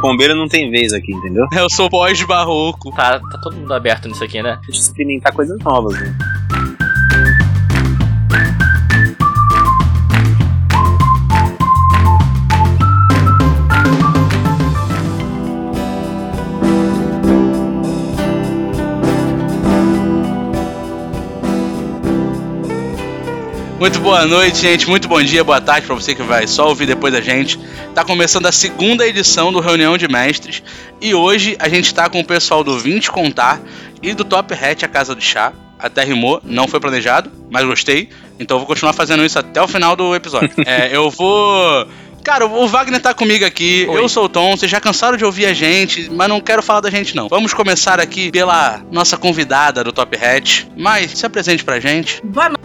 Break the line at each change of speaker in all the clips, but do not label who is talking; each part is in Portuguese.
Pombeiro não tem vez aqui, entendeu?
Eu sou pós-barroco.
Tá, tá todo mundo aberto nisso aqui, né?
Deixa eu experimentar coisas novas, né?
Muito boa noite, gente. Muito bom dia, boa tarde pra você que vai só ouvir depois da gente. Tá começando a segunda edição do Reunião de Mestres e hoje a gente tá com o pessoal do 20 Contar e do Top Hat A Casa do Chá. Até rimou, não foi planejado, mas gostei. Então eu vou continuar fazendo isso até o final do episódio. é, eu vou. Cara, o Wagner tá comigo aqui,
Oi.
eu sou o Tom, vocês já cansaram de ouvir a gente, mas não quero falar da gente não. Vamos começar aqui pela nossa convidada do Top Hat. Mas se apresente pra gente.
Boa noite,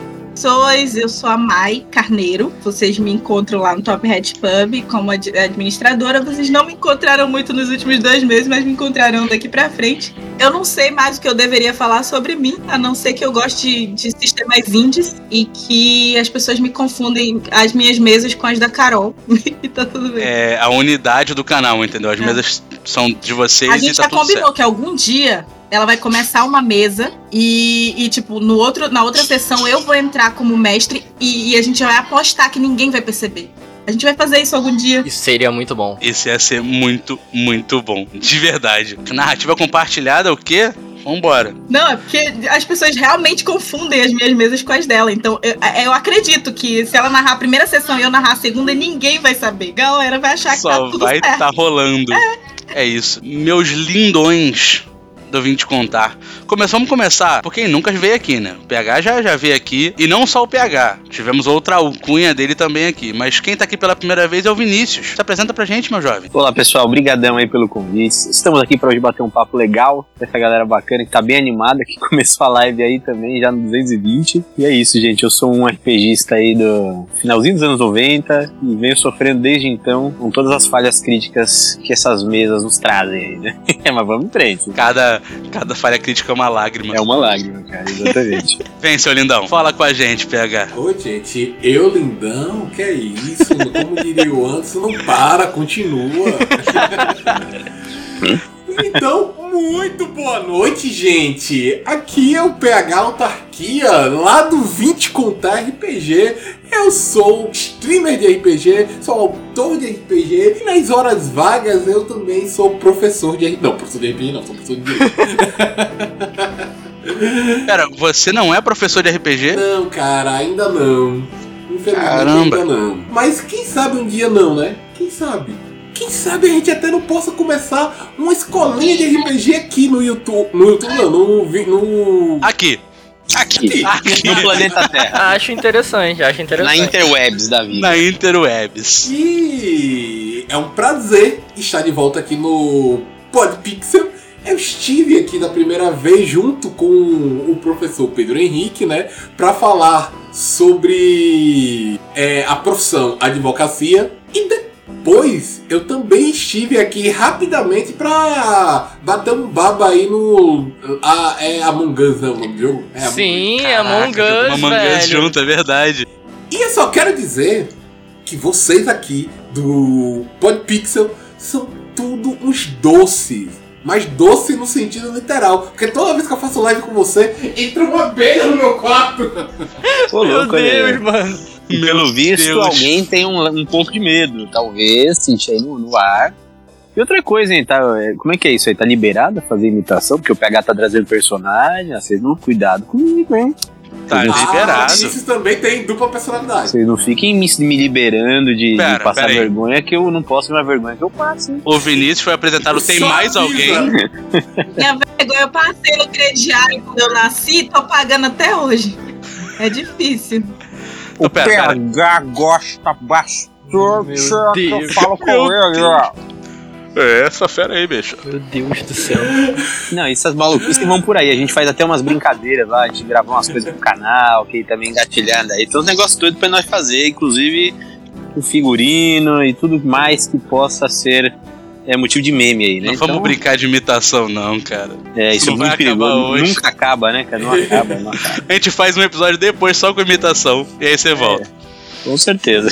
pessoas. Eu sou a Mai Carneiro. Vocês me encontram lá no Top Hat Pub como ad- administradora. Vocês não me encontraram muito nos últimos dois meses, mas me encontrarão daqui pra frente. Eu não sei mais o que eu deveria falar sobre mim, a não ser que eu goste de, de sistemas indies e que as pessoas me confundem as minhas mesas com as da Carol. e tá tudo bem.
É a unidade do canal, entendeu? As
É.
mesas são de vocês
A gente
tá
já combinou
certo.
que algum dia ela vai começar uma mesa e, e, tipo, no outro, na outra sessão eu vou entrar como mestre e, e a gente vai apostar que ninguém vai perceber. A gente vai fazer isso algum dia.
Isso seria muito bom.
Esse ia ser muito, muito bom. De verdade. Narrativa compartilhada, o quê? Vambora.
Não, é porque as pessoas realmente confundem as minhas mesas com as dela. Então eu, eu acredito que se ela narrar a primeira sessão e eu narrar a segunda, ninguém vai saber. Galera vai achar que tá
Só
tudo
vai
certo.
tá rolando. É. isso. Meus lindões do Vim te contar. Começamos começar por quem nunca veio aqui, né? O PH já, já veio aqui. E não só o PH. Tivemos outra alcunha dele também aqui. Mas quem tá aqui pela primeira vez é o Vinícius. Se apresenta pra gente, meu jovem.
Olá pessoal, brigadão aí pelo convite. Estamos aqui para hoje bater um papo legal essa galera bacana que tá bem animada, que começou a live aí também, já no 220. E é isso, gente. Eu sou um RPGista aí do finalzinho dos anos 90 e venho sofrendo desde então com todas as falhas críticas que essas mesas nos trazem aí, né? Mas vamos em frente.
Cada, cada falha crítica é uma lágrima.
É uma lágrima, cara, exatamente.
Vem, seu lindão. Fala com a gente, PH.
Oi, gente, eu lindão, que é isso? Como diria o Anderson, não para, continua. então, muito boa noite, gente. Aqui é o PH Autarquia, lá do 20 Contar RPG. Eu sou streamer de RPG, sou autor de RPG e nas horas vagas eu também sou professor de RPG. Não, professor de RPG não, sou professor de direito.
Pera, você não é professor de RPG?
Não, cara, ainda não. Infelizmente
Caramba.
ainda não. Mas quem sabe um dia não, né? Quem sabe? Quem sabe a gente até não possa começar uma escolinha de RPG aqui no YouTube. No YouTube não, no. no...
Aqui.
Aqui,
Aqui.
no planeta Terra.
Acho interessante, acho
Na
interessante.
interwebs da vida.
Na Interwebs.
E é um prazer estar de volta aqui no Podpixel. Eu estive aqui da primeira vez junto com o professor Pedro Henrique, né, para falar sobre é, a profissão advocacia e depois eu também estive aqui rapidamente para bater um baba aí no a, é Among Us, né, o nome do jogo? É, Among Us.
Sim,
Caraca,
Among Us,
Among Us junto, é verdade.
E eu só quero dizer que vocês aqui do Podpixel são tudo uns doces. Mas doce no sentido literal. Porque toda vez que eu faço live com você, entra uma abelha no meu quarto.
Ô,
Meu
louco, aí.
Deus, mano.
Pelo visto,
Deus.
alguém tem um, um pouco de medo. Talvez, sentir aí no, no ar. E outra coisa, hein, tá? é, Como é que é isso aí? Tá liberado a fazer imitação? Porque o PH tá trazendo personagem. ah, Vocês não cuidado comigo, hein?
Tá
Ah,
liberado.
Ah, Vinícius também tem dupla personalidade.
Vocês não fiquem me, me liberando de, de
Pera,
passar
pera aí.
vergonha, que eu não posso uma vergonha que eu passo, hein?
O Vinícius foi apresentado. Tem
Só
mais
avisa.
alguém?
Minha vergonha, eu passei no crediário quando eu nasci, tô pagando até hoje. É difícil.
Ô, pera, pera.
PH gosta bastante.
Meu Deus.
falo com
Meu
ele, ó.
É essa fera aí, bicho.
Meu Deus do céu.
Não, essas maluquices que vão por aí. A gente faz até umas brincadeiras lá, a gente grava umas coisas pro canal, que também engatilhando aí. Tem uns negócios doidos pra nós fazer, inclusive o figurino e tudo mais que possa ser é, motivo de meme aí, né?
Não vamos
Então,
brincar de imitação, não, cara.
É, isso
Não
é muito perigoso.
hoje.
Nunca acaba, né, cara? Não acaba, não acaba.
A gente faz um episódio depois só com imitação. E aí você volta.
Com certeza.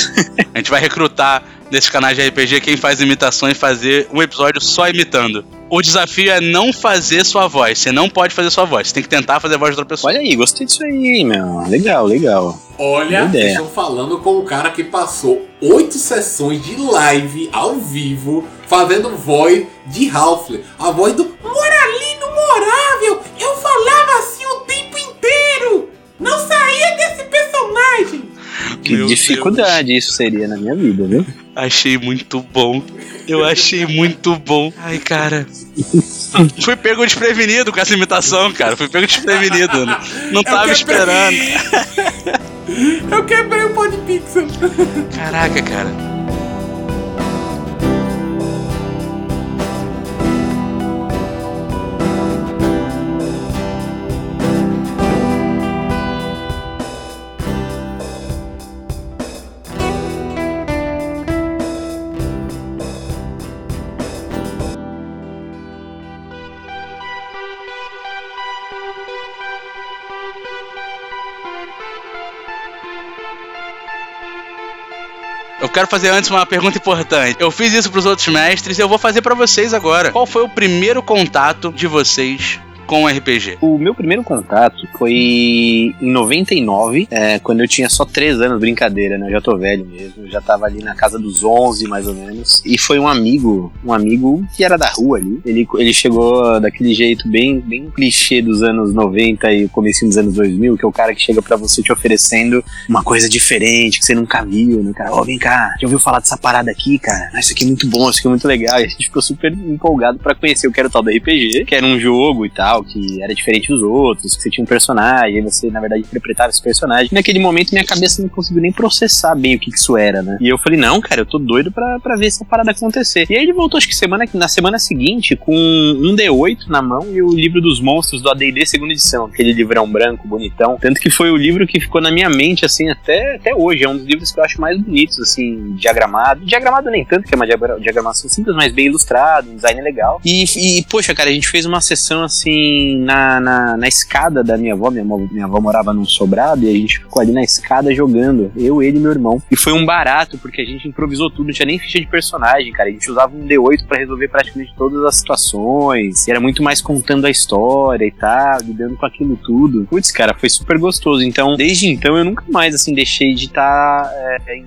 A gente vai recrutar nesses canais de RPG quem faz imitações fazer um episódio só imitando. O desafio é não fazer sua voz. Você não pode fazer sua voz. Você tem que tentar fazer a voz de outra pessoa.
Olha aí, gostei disso aí, meu. Legal, legal.
Olha, vocês estão falando com um cara que passou oito sessões de live ao vivo fazendo voz de Halfler. A voz do Moralino Morável. Eu falava assim o tempo inteiro. Não saía desse personagem.
Que
Meu
dificuldade isso seria na minha vida, viu?
Achei muito bom. Eu achei muito bom. Ai, cara. Fui pego desprevenido com essa imitação, cara. Fui pego desprevenido. Não, não tava
quebrei.
esperando.
Eu quebrei o Podpixel.
Caraca, cara. Eu quero fazer antes uma pergunta importante. Eu fiz isso pros outros mestres e eu vou fazer pra vocês agora. Qual foi o primeiro contato de vocês com RPG?
O meu primeiro contato foi em 99, é, quando eu tinha só 3 anos, brincadeira, né? Eu já tô velho mesmo, já tava ali na casa dos 11, mais ou menos. E foi um amigo, um amigo que era da rua ali. Ele, ele chegou daquele jeito bem, bem clichê dos anos 90 e comecinho dos anos 2000, que é o cara que chega pra você te oferecendo uma coisa diferente, que você nunca viu, né, cara? Ó, vem cá, já ouviu falar dessa parada aqui, cara? Ah, isso aqui é muito bom, isso aqui é muito legal. E a gente ficou super empolgado pra conhecer o que era o tal do RPG, que era um jogo e tal, que era diferente dos outros, que você tinha um personagem, você, na verdade, interpretava esse personagem. Naquele momento, minha cabeça não conseguiu nem processar bem o que, que isso era, né? E eu falei, não, cara, eu tô doido pra, pra ver essa parada acontecer. E aí ele voltou, acho que semana, na semana seguinte, com um D8 na mão e o livro dos monstros do AD&D segunda edição, aquele livrão branco, bonitão. Tanto que foi o livro que ficou na minha mente, assim, até, até hoje. É um dos livros que eu acho mais bonitos, assim, diagramado. Diagramado nem tanto, que é uma diagra- diagramação simples, mas bem ilustrado, um design legal. E, e, poxa, cara, a gente fez uma sessão, assim, na, na, na escada da minha avó. Minha, avó. minha avó morava num sobrado e a gente ficou ali na escada jogando. Eu, ele e meu irmão. E foi um barato, porque a gente improvisou tudo, não tinha nem ficha de personagem, cara. A gente usava um D8 pra resolver praticamente todas as situações. E era muito mais contando a história e tal, lidando com aquilo tudo. Putz, cara, foi super gostoso. Então, desde então, eu nunca mais, assim, deixei de estar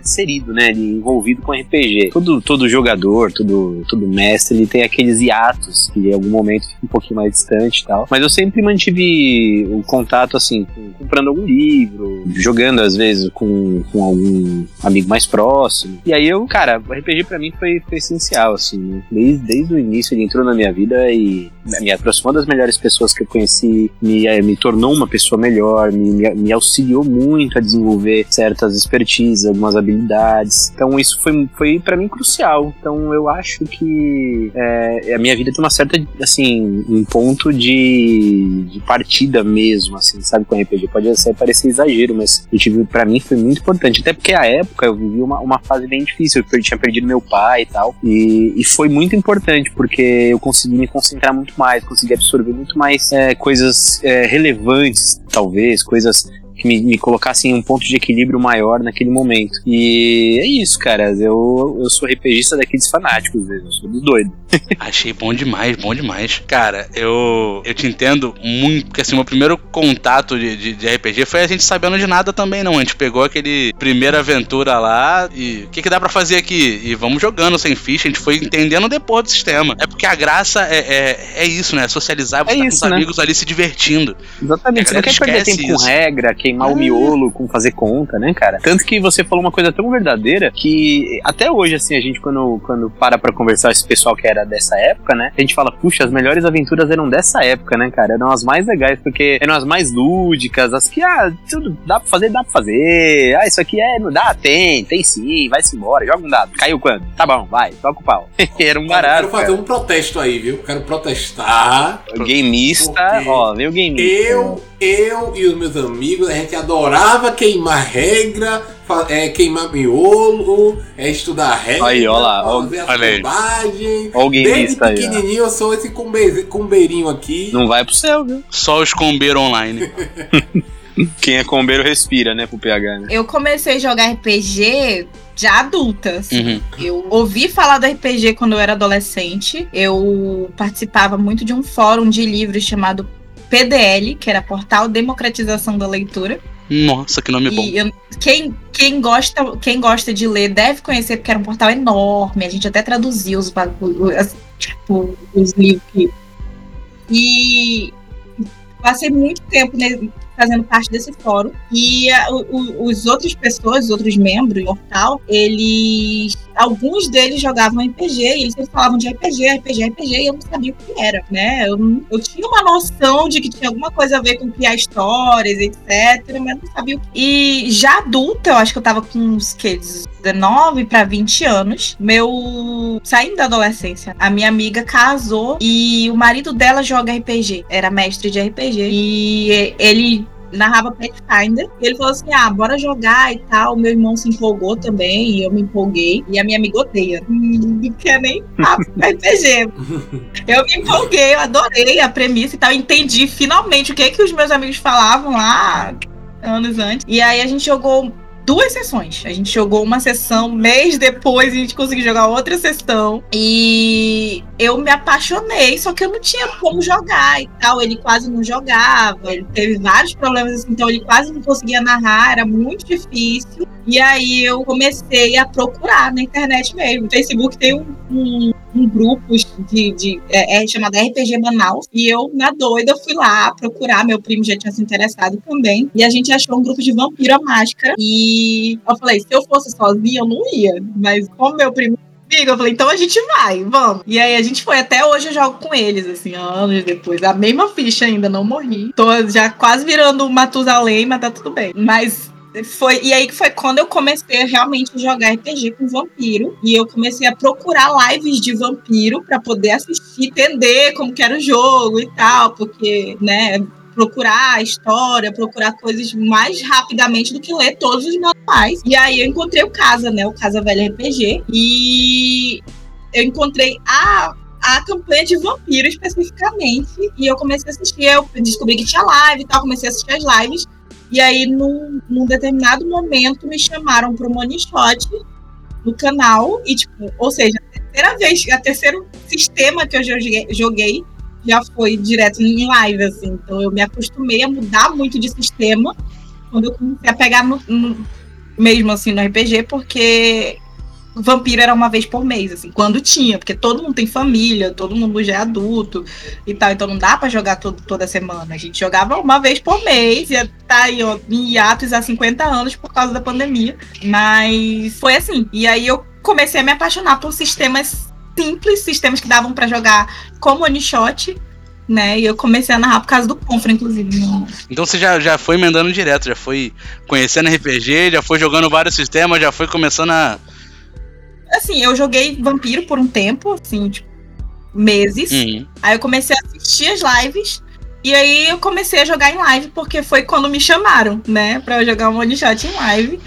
inserido, né? envolvido com RPG. Todo, todo jogador, todo, todo mestre, ele tem aqueles hiatos que em algum momento fica um pouquinho mais distante tal. Mas eu sempre mantive o contato, assim, com- comprando algum livro, jogando às vezes com, com algum amigo mais próximo. E aí eu, cara, o RPG pra mim foi, foi essencial, assim, né? desde, desde o início ele entrou na minha vida e me aproximou das melhores pessoas que eu conheci, me, eh, me tornou uma pessoa melhor, me, me, me auxiliou muito a desenvolver certas expertises, algumas habilidades. Então isso foi, foi para mim crucial. Então eu acho que é, a minha vida tem uma certa, assim, um ponto de, de partida mesmo, assim, sabe, com RPG. Pode até parecer exagero, mas eu tive, pra mim foi muito importante. Até porque a época eu vivi uma, uma fase bem difícil, eu tinha perdido meu pai e tal. E, e foi muito importante, porque eu consegui me concentrar muito mais, consegui absorver muito mais é, coisas é, relevantes, talvez, coisas que me, me colocassem em um ponto de equilíbrio maior naquele momento. E é isso, cara. Eu, eu sou RPGista daqueles fanáticos eu sou do doido.
Achei bom demais, bom demais. Cara, eu, eu te entendo muito, porque assim, meu primeiro contato de, de, de RPG foi a gente sabendo de nada também, não. A gente pegou aquele primeira aventura lá e o que, que dá pra fazer aqui? E vamos jogando sem ficha, a gente foi entendendo depois do sistema. É porque a graça é, é, é isso, né? Socializar, você
É
tá
isso,
com os
né?
amigos ali se divertindo.
Exatamente, você não quer perder tempo
isso.
com regra, queimar o
É.
miolo com fazer conta, né, cara? Tanto que você falou uma coisa tão verdadeira que até hoje, assim, a gente quando, quando para pra conversar com esse pessoal que era dessa época, né, a gente fala, puxa, as melhores aventuras eram dessa época, né, cara? Eram as mais legais, porque eram as mais lúdicas, as que, ah, tudo dá pra fazer, dá pra fazer. Ah, isso aqui é, não dá? Tem, tem sim, vai-se embora, joga um dado. Caiu quando? Tá bom, vai, toca o pau. era um
Eu
barato,
quero fazer
cara.
um protesto aí, viu? Quero protestar.
Gameista,
Porque
ó, veio o gameista.
Eu, eu e os meus amigos, a gente adorava queimar regra, é, queimar miolo, é, estudar regra,
Aí, ó lá, ó,
fazer
olha aí.
o
Desde
gameista aí,
pequenininho eu sou esse cumbe- cumbeirinho aqui.
Não vai pro céu, viu?
Só os combeiro online.
Quem é combeiro respira, né, pro PH, né?
Eu comecei a jogar RPG já adulta. assim.
Uhum.
Eu ouvi falar do RPG quando eu era adolescente. Eu participava muito de um fórum de livros chamado PDL, que era Portal Democratização da Leitura.
Nossa, que nome bom.
E eu- quem, quem, gosta, quem gosta de ler deve conhecer, porque era um portal enorme. A gente até traduziu os bagulhos, tipo, os livros. E passei muito tempo fazendo parte desse fórum. E o- os outras pessoas, os outros membros do portal, eles. Alguns deles jogavam RPG e eles falavam de RPG, RPG, RPG, e eu não sabia o que era, né? Eu, eu tinha uma noção de que tinha alguma coisa a ver com criar histórias, etc., mas não sabia o que. E já adulta, eu acho que eu tava com uns que, 19 para 20 anos. Meu. Saindo da adolescência, a minha amiga casou e o marido dela joga RPG. Era mestre de RPG. E ele narrava Pathfinder. E ele falou assim: ah, bora jogar e tal. Meu irmão se empolgou também, e eu me empolguei. E a minha amiga odeia. Não quer nem papo RPG. Eu me empolguei, eu adorei a premissa e tal. Entendi finalmente o que, que os meus amigos falavam lá anos antes. E aí a gente jogou duas sessões. A gente jogou uma sessão, mês depois a gente conseguiu jogar outra sessão. E eu me apaixonei, só que eu não tinha como jogar e tal. Ele quase não jogava, ele teve vários problemas assim, então ele quase não conseguia narrar, era muito difícil. E aí eu comecei a procurar na internet mesmo. No Facebook tem um, um, um grupo de, de é, é chamado RPG Manaus. E eu, na doida, fui lá procurar. Meu primo já tinha se interessado também. E a gente achou um grupo de vampiro à máscara. E eu falei, se eu fosse sozinha, eu não ia. Mas como meu primo eu falei, então a gente vai, vamos. E aí a gente foi. Até hoje eu jogo com eles, assim, anos depois. A mesma ficha ainda, não morri. Tô já quase virando Matusalém, mas tá tudo bem. Mas foi, e aí foi quando eu comecei a realmente jogar RPG com vampiro. E eu comecei a procurar lives de vampiro pra poder assistir, entender como que era o jogo e tal, porque, né, procurar a história, procurar coisas mais rapidamente do que ler todos os manuais. E aí eu encontrei o Casa, né, o Casa Velha RPG, e eu encontrei a a campanha de vampiro especificamente. E eu comecei a assistir, eu descobri que tinha live e tal, comecei a assistir as lives. E aí, num, num determinado momento, me chamaram para o Money Shot no canal. E, tipo, ou seja, a terceira vez, a terceiro sistema que eu joguei, joguei já foi direto em live, assim. Então eu me acostumei a mudar muito de sistema quando eu comecei a pegar no, no- mesmo assim no RPG, porque vampiro era uma vez por mês, assim, quando tinha, porque todo mundo tem família, todo mundo já é adulto e tal, então não dá pra jogar todo, toda semana. A gente jogava uma vez por mês, e tá aí, ó, em hiatos há 50 anos por causa da pandemia. Mas foi assim. E aí eu comecei a me apaixonar por sistemas simples, sistemas que davam pra jogar como one shot. Né, e eu comecei a narrar por causa do Confra, inclusive.
Então você já, já foi emendando direto, já foi conhecendo RPG, já foi jogando vários sistemas, já foi começando a.
Assim, eu joguei Vampiro por um tempo, assim, tipo, meses.
Uhum.
Aí eu comecei a assistir as lives. E aí eu comecei a jogar em live, porque foi quando me chamaram, né? Pra eu jogar um one shot em live.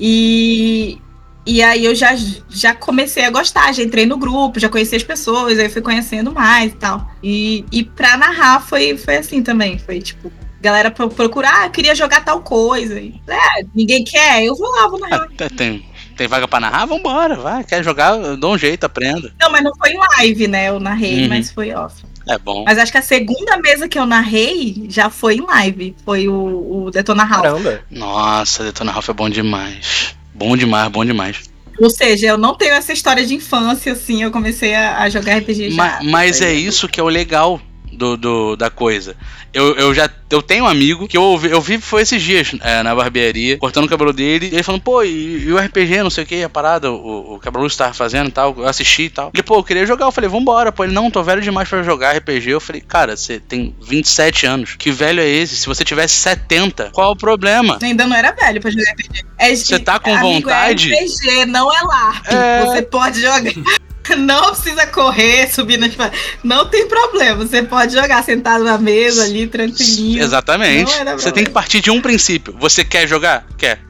E, e aí eu já, já comecei a gostar, já entrei no grupo, já conheci as pessoas, aí fui conhecendo mais e tal. E, e pra narrar foi, foi assim também. Foi tipo, galera pro- procurar, ah, eu queria jogar tal coisa. E, é, ninguém quer, eu vou lá, vou narrar.
Tem, tem vaga pra narrar? Vambora, vai. Quer jogar? Eu dou um jeito, aprendo.
Não, mas não foi em live, né? Eu narrei,
Uhum.
mas foi off.
É bom.
Mas acho que a segunda mesa que eu narrei já foi em live. Foi o, o Detona House.
Caramba.
Nossa, Detona Ralph é bom demais. Bom demais, bom demais.
Ou seja, eu não tenho essa história de infância, assim. Eu comecei a, a jogar RPG já.
Ma- mas é isso que é o legal do, do- da coisa. Eu, eu já eu tenho um amigo que eu ouvi, eu vi foi esses dias é, na barbearia, cortando o cabelo dele, e ele falando, pô, e, e o RPG, não sei o que, a parada, o, o Cabelo tava fazendo e tal, eu assisti e tal. Ele, pô, eu queria jogar, eu falei, vambora, pô, ele, não, tô velho demais pra jogar RPG. Eu falei, cara, você tem 27 anos, que velho é esse? Se você tivesse 70, qual é o problema?
Ainda não era velho pra jogar RPG. É,
Você tá com
amigo,
vontade?
É RPG, não é LARP.
É.
Você pode jogar. Não precisa correr, subir nas. pa- Não tem problema. Você pode jogar sentado na mesa ali, tranquilinho.
Exatamente. Você tem que partir de um princípio. Você quer jogar? Quer.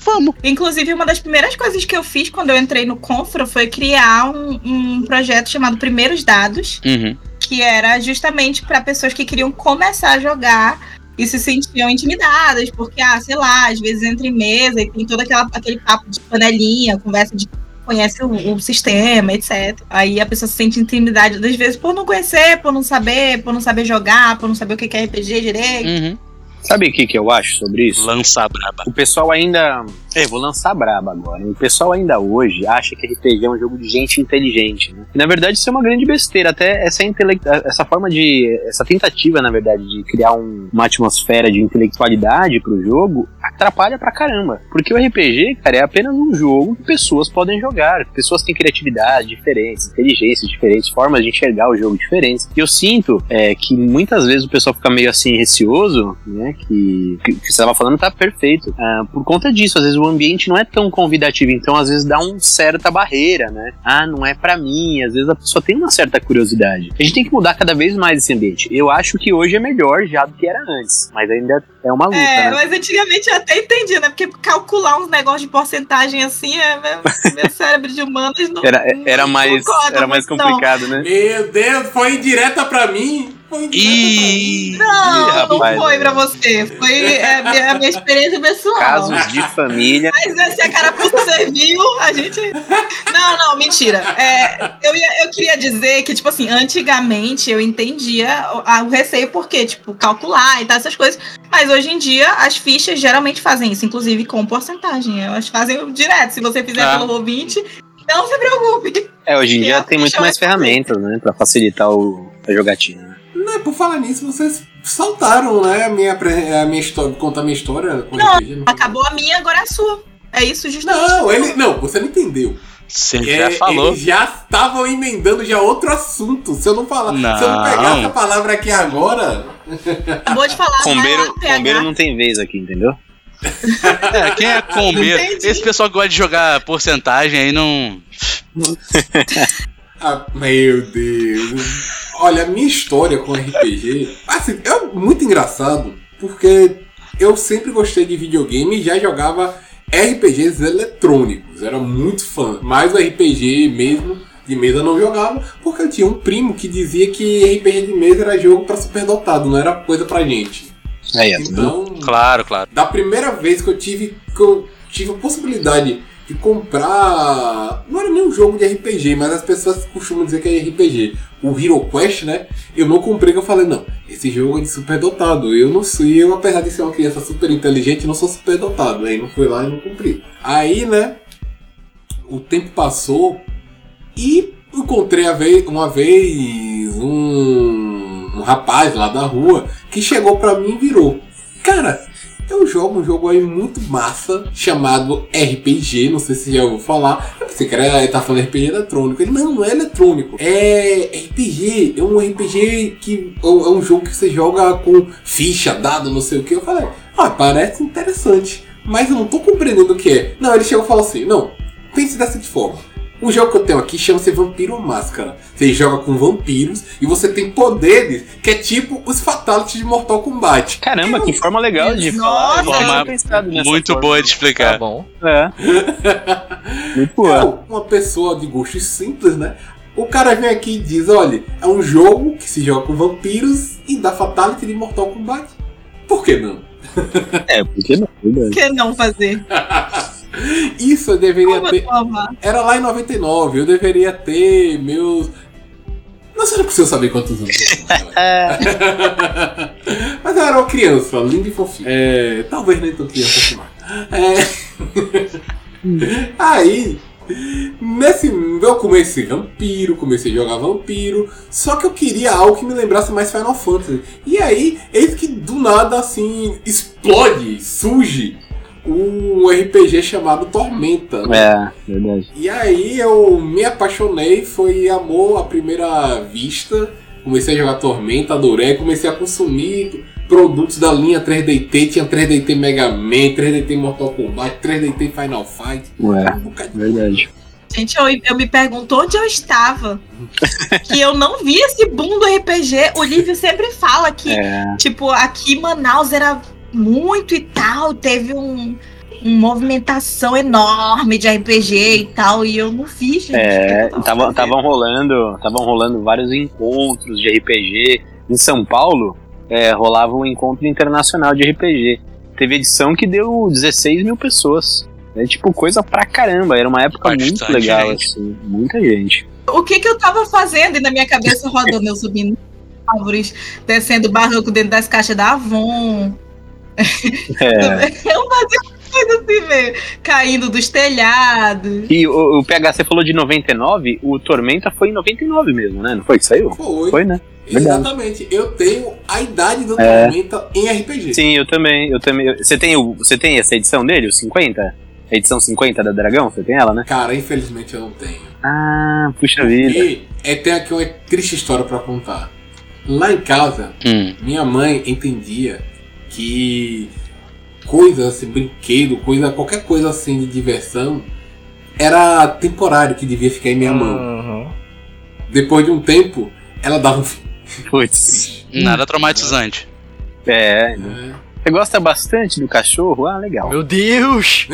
Vamos.
Inclusive, uma das primeiras coisas que eu fiz quando eu entrei no Confra foi criar um, um projeto chamado Primeiros Dados,
Uhum.
que era justamente para pessoas que queriam começar a jogar e se sentiam intimidadas, porque, ah, sei lá, às vezes entra em mesa e tem todo aquela, aquele papo de panelinha, conversa de conhece o, o sistema, etc. Aí a pessoa se sente intimidade, às vezes, por não conhecer, por não saber, por não saber jogar, por não saber o que é RPG direito.
Uhum.
Sabe o que, que eu acho sobre isso?
Lança braba.
O pessoal ainda. É, vou lançar braba agora. O pessoal ainda hoje acha que RPG é um jogo de gente inteligente. Né? E, na verdade, isso é uma grande besteira. Até essa, essa forma de. Essa tentativa, na verdade, de criar um- uma atmosfera de intelectualidade pro jogo atrapalha pra caramba. Porque o RPG, cara, é apenas um jogo que pessoas podem jogar. Pessoas têm criatividade diferentes, inteligências diferentes, formas de enxergar o jogo diferentes. E eu sinto é, que muitas vezes o pessoal fica meio assim receoso, né? Que, que, que você estava falando tá perfeito. Ah, por conta disso, às vezes o ambiente não é tão convidativo, então às vezes dá uma certa barreira, né? Ah, não é pra mim. Às vezes a pessoa tem uma certa curiosidade. A gente tem que mudar cada vez mais esse ambiente. Eu acho que hoje é melhor já do que era antes, mas ainda é uma luta,
É,
né?
mas antigamente eu até entendi, né? Porque calcular uns negócios de porcentagem assim, é, meu, meu cérebro de humanos não.
Era, era
não
mais,
concorda
era mais
muito, não.
complicado, né?
Meu Deus, foi indireta pra mim. Indireta
Ih,
Não,
Ih,
não
rapaz,
foi
é.
pra você. Foi é, a minha, a minha experiência pessoal.
Casos de família.
Mas né, se a carapuça serviu, a gente. Não, não, mentira. É, eu, ia- eu queria dizer que, tipo assim, antigamente eu entendia o, a- o receio porque, tipo, calcular e tal, essas coisas. Mas hoje em dia as fichas geralmente fazem isso, inclusive com porcentagem. Elas fazem direto. Se você fizer
Ah.
pelo ouvinte, não se preocupe.
É, hoje em
Que
dia tem muito mais ferramentas, né? Pra facilitar o, a jogatina. Né?
Não, é por falar nisso, vocês saltaram, né? A minha, a minha história, contar a minha história
Não,
RPG. Não,
Acabou a minha, agora é a sua. É isso justamente.
não, ele, não, você não entendeu.
você
É,
já falou.
Eles já estavam emendando já outro assunto. Se eu não falar, se eu não
Não.
pegar essa palavra aqui agora,
Acabou de falar.
Combeiro,
PH.
combeiro não tem vez aqui, entendeu?
É, quem é combeiro?
Entendi.
Esse pessoal que gosta de jogar porcentagem aí não.
Ah, meu Deus. Olha, a minha história com RPG, assim, é muito engraçado, porque eu sempre gostei de videogame e já jogava RPGs eletrônicos. Era muito fã. Mas o RPG mesmo de mesa eu não jogava, porque eu tinha um primo que dizia que RPG de mesa era jogo pra superdotado, não era coisa pra gente.
Tá vendo?
Então,
Claro, claro.
da primeira vez que eu tive que eu tive a possibilidade de comprar não era nem um jogo de RPG mas as pessoas costumam dizer que é RPG o Hero Quest né eu não comprei eu falei não esse jogo é de superdotado eu não sou eu apesar de ser uma criança super inteligente não sou superdotado. Aí não fui lá e não comprei. Aí né o tempo passou e encontrei uma vez um, um rapaz lá da rua que chegou pra mim e virou. Cara, eu jogo um jogo aí muito massa chamado RPG, não sei se já ouviu falar. Eu pensei que era, tá falando RPG eletrônico. Ele, não, não é eletrônico. É RPG, é um RPG que é é um jogo que você joga com ficha, dado, não sei o que. Eu falei, ah, parece interessante. Mas eu não tô compreendendo o que é. Não, ele chegou e falou assim, não, pense dessa forma. O jogo que eu tenho aqui chama-se Vampiro Máscara. Você joga com vampiros e você tem poderes que é tipo os Fatalities de Mortal Kombat.
Caramba, que forma legal de
Nossa!
falar.
Forma Muito
forma.
boa de
Tá
explicar.
bom.
É. Muito boa.
Eu, uma pessoa de gostos simples, né? O cara vem aqui e diz: olha, é um jogo que se joga com vampiros e dá Fatality de Mortal Kombat. Por que não?
É, por que não?
Por que não fazer?
Isso eu deveria
Como
ter.
toma?
Era lá em 99, eu deveria ter meus. Não sei se eu saber quantos anos. Mas eu era uma criança, linda e fofinha. É, talvez nem tão criança assim mais. É... Aí, nesse. Eu comecei vampiro, comecei a jogar vampiro. Só que eu queria algo que me lembrasse mais Final Fantasy. E aí, eis que do nada assim explode, surge um RPG chamado Tormenta. né?
É, verdade.
E aí eu me apaixonei, foi amor à primeira vista. Comecei a jogar Tormenta, adorei, comecei a consumir produtos da linha 3DT, tinha 3DT Mega Man, 3DT Mortal Kombat, 3DT Final Fight.
Ué,
Um
verdade.
Gente, eu, eu me pergunto onde eu estava. que eu não vi esse boom do RPG. O Lívio sempre fala que,
É,
tipo, aqui em Manaus era muito e tal. Teve um, uma movimentação enorme de RPG e tal. E eu não vi, gente.
é estavam rolando, estavam rolando vários encontros de RPG em São Paulo. é, rolava um encontro internacional de RPG. Teve edição que deu 16 mil pessoas. É tipo coisa pra caramba. Era uma época
Bastante
muito legal,
gente.
assim. Muita gente.
O que que eu tava fazendo e na minha cabeça rodando, eu subindo árvores, descendo barranco dentro das caixas da Avon.
É.
Eu fazia coisa assim, velho. Caindo dos telhados.
E o, o PHC falou de 99, o Tormenta foi em 99 mesmo, né? Não foi que saiu?
Foi.
Foi, né? Verdade.
Exatamente. Eu tenho a idade do
É.
Tormenta em RPG.
Sim, eu também. Eu também. Você tem, o, você tem essa edição dele, o 50? A edição 50 da Dragão? Você tem ela, né?
Cara, infelizmente eu não tenho.
Ah, puxa vida.
E é, tem aqui uma triste história pra contar. Lá em casa,
Hum.
minha mãe entendia que coisa assim, brinquedo, coisa, qualquer coisa assim de diversão era temporário que devia ficar em minha mão.
Uhum.
Depois de um tempo, ela dava um fim.
Putz.
Nada traumatizante.
É.
É.
Você gosta bastante do cachorro? Ah, legal.
Meu Deus!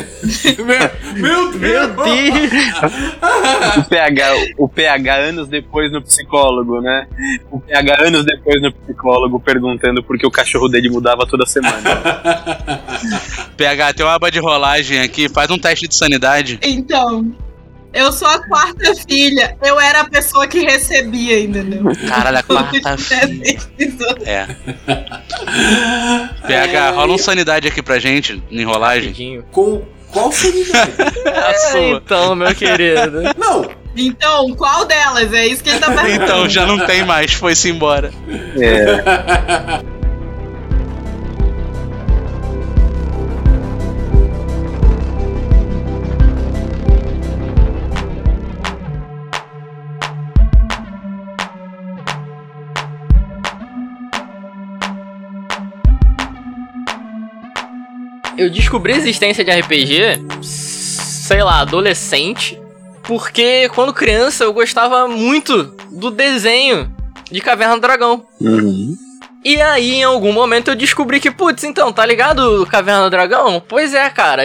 meu, meu Deus!
Meu Deus!
O PH, o PH anos depois no psicólogo, né? O PH anos depois no psicólogo perguntando por que o cachorro dele mudava toda semana.
PH, tem uma aba de rolagem aqui, faz um teste de sanidade.
Então, eu sou a quarta filha. Eu era a pessoa que recebia, entendeu?
Caralho, a quarta filha. É. PH, rola um sanidade aqui pra gente, em rolagem.
Rapidinho.
Com qual sanidade?
A sua.
Então, meu querido.
Não,
Então, qual delas? É isso que ele tá perguntando.
Então já não tem mais, foi-se embora.
É.
Eu descobri a existência de RPG, sei lá, adolescente, porque quando criança eu gostava muito do desenho de Caverna do Dragão.
Uhum.
E aí, em algum momento, eu descobri que, putz, então, tá ligado Caverna do Dragão? Pois é, cara,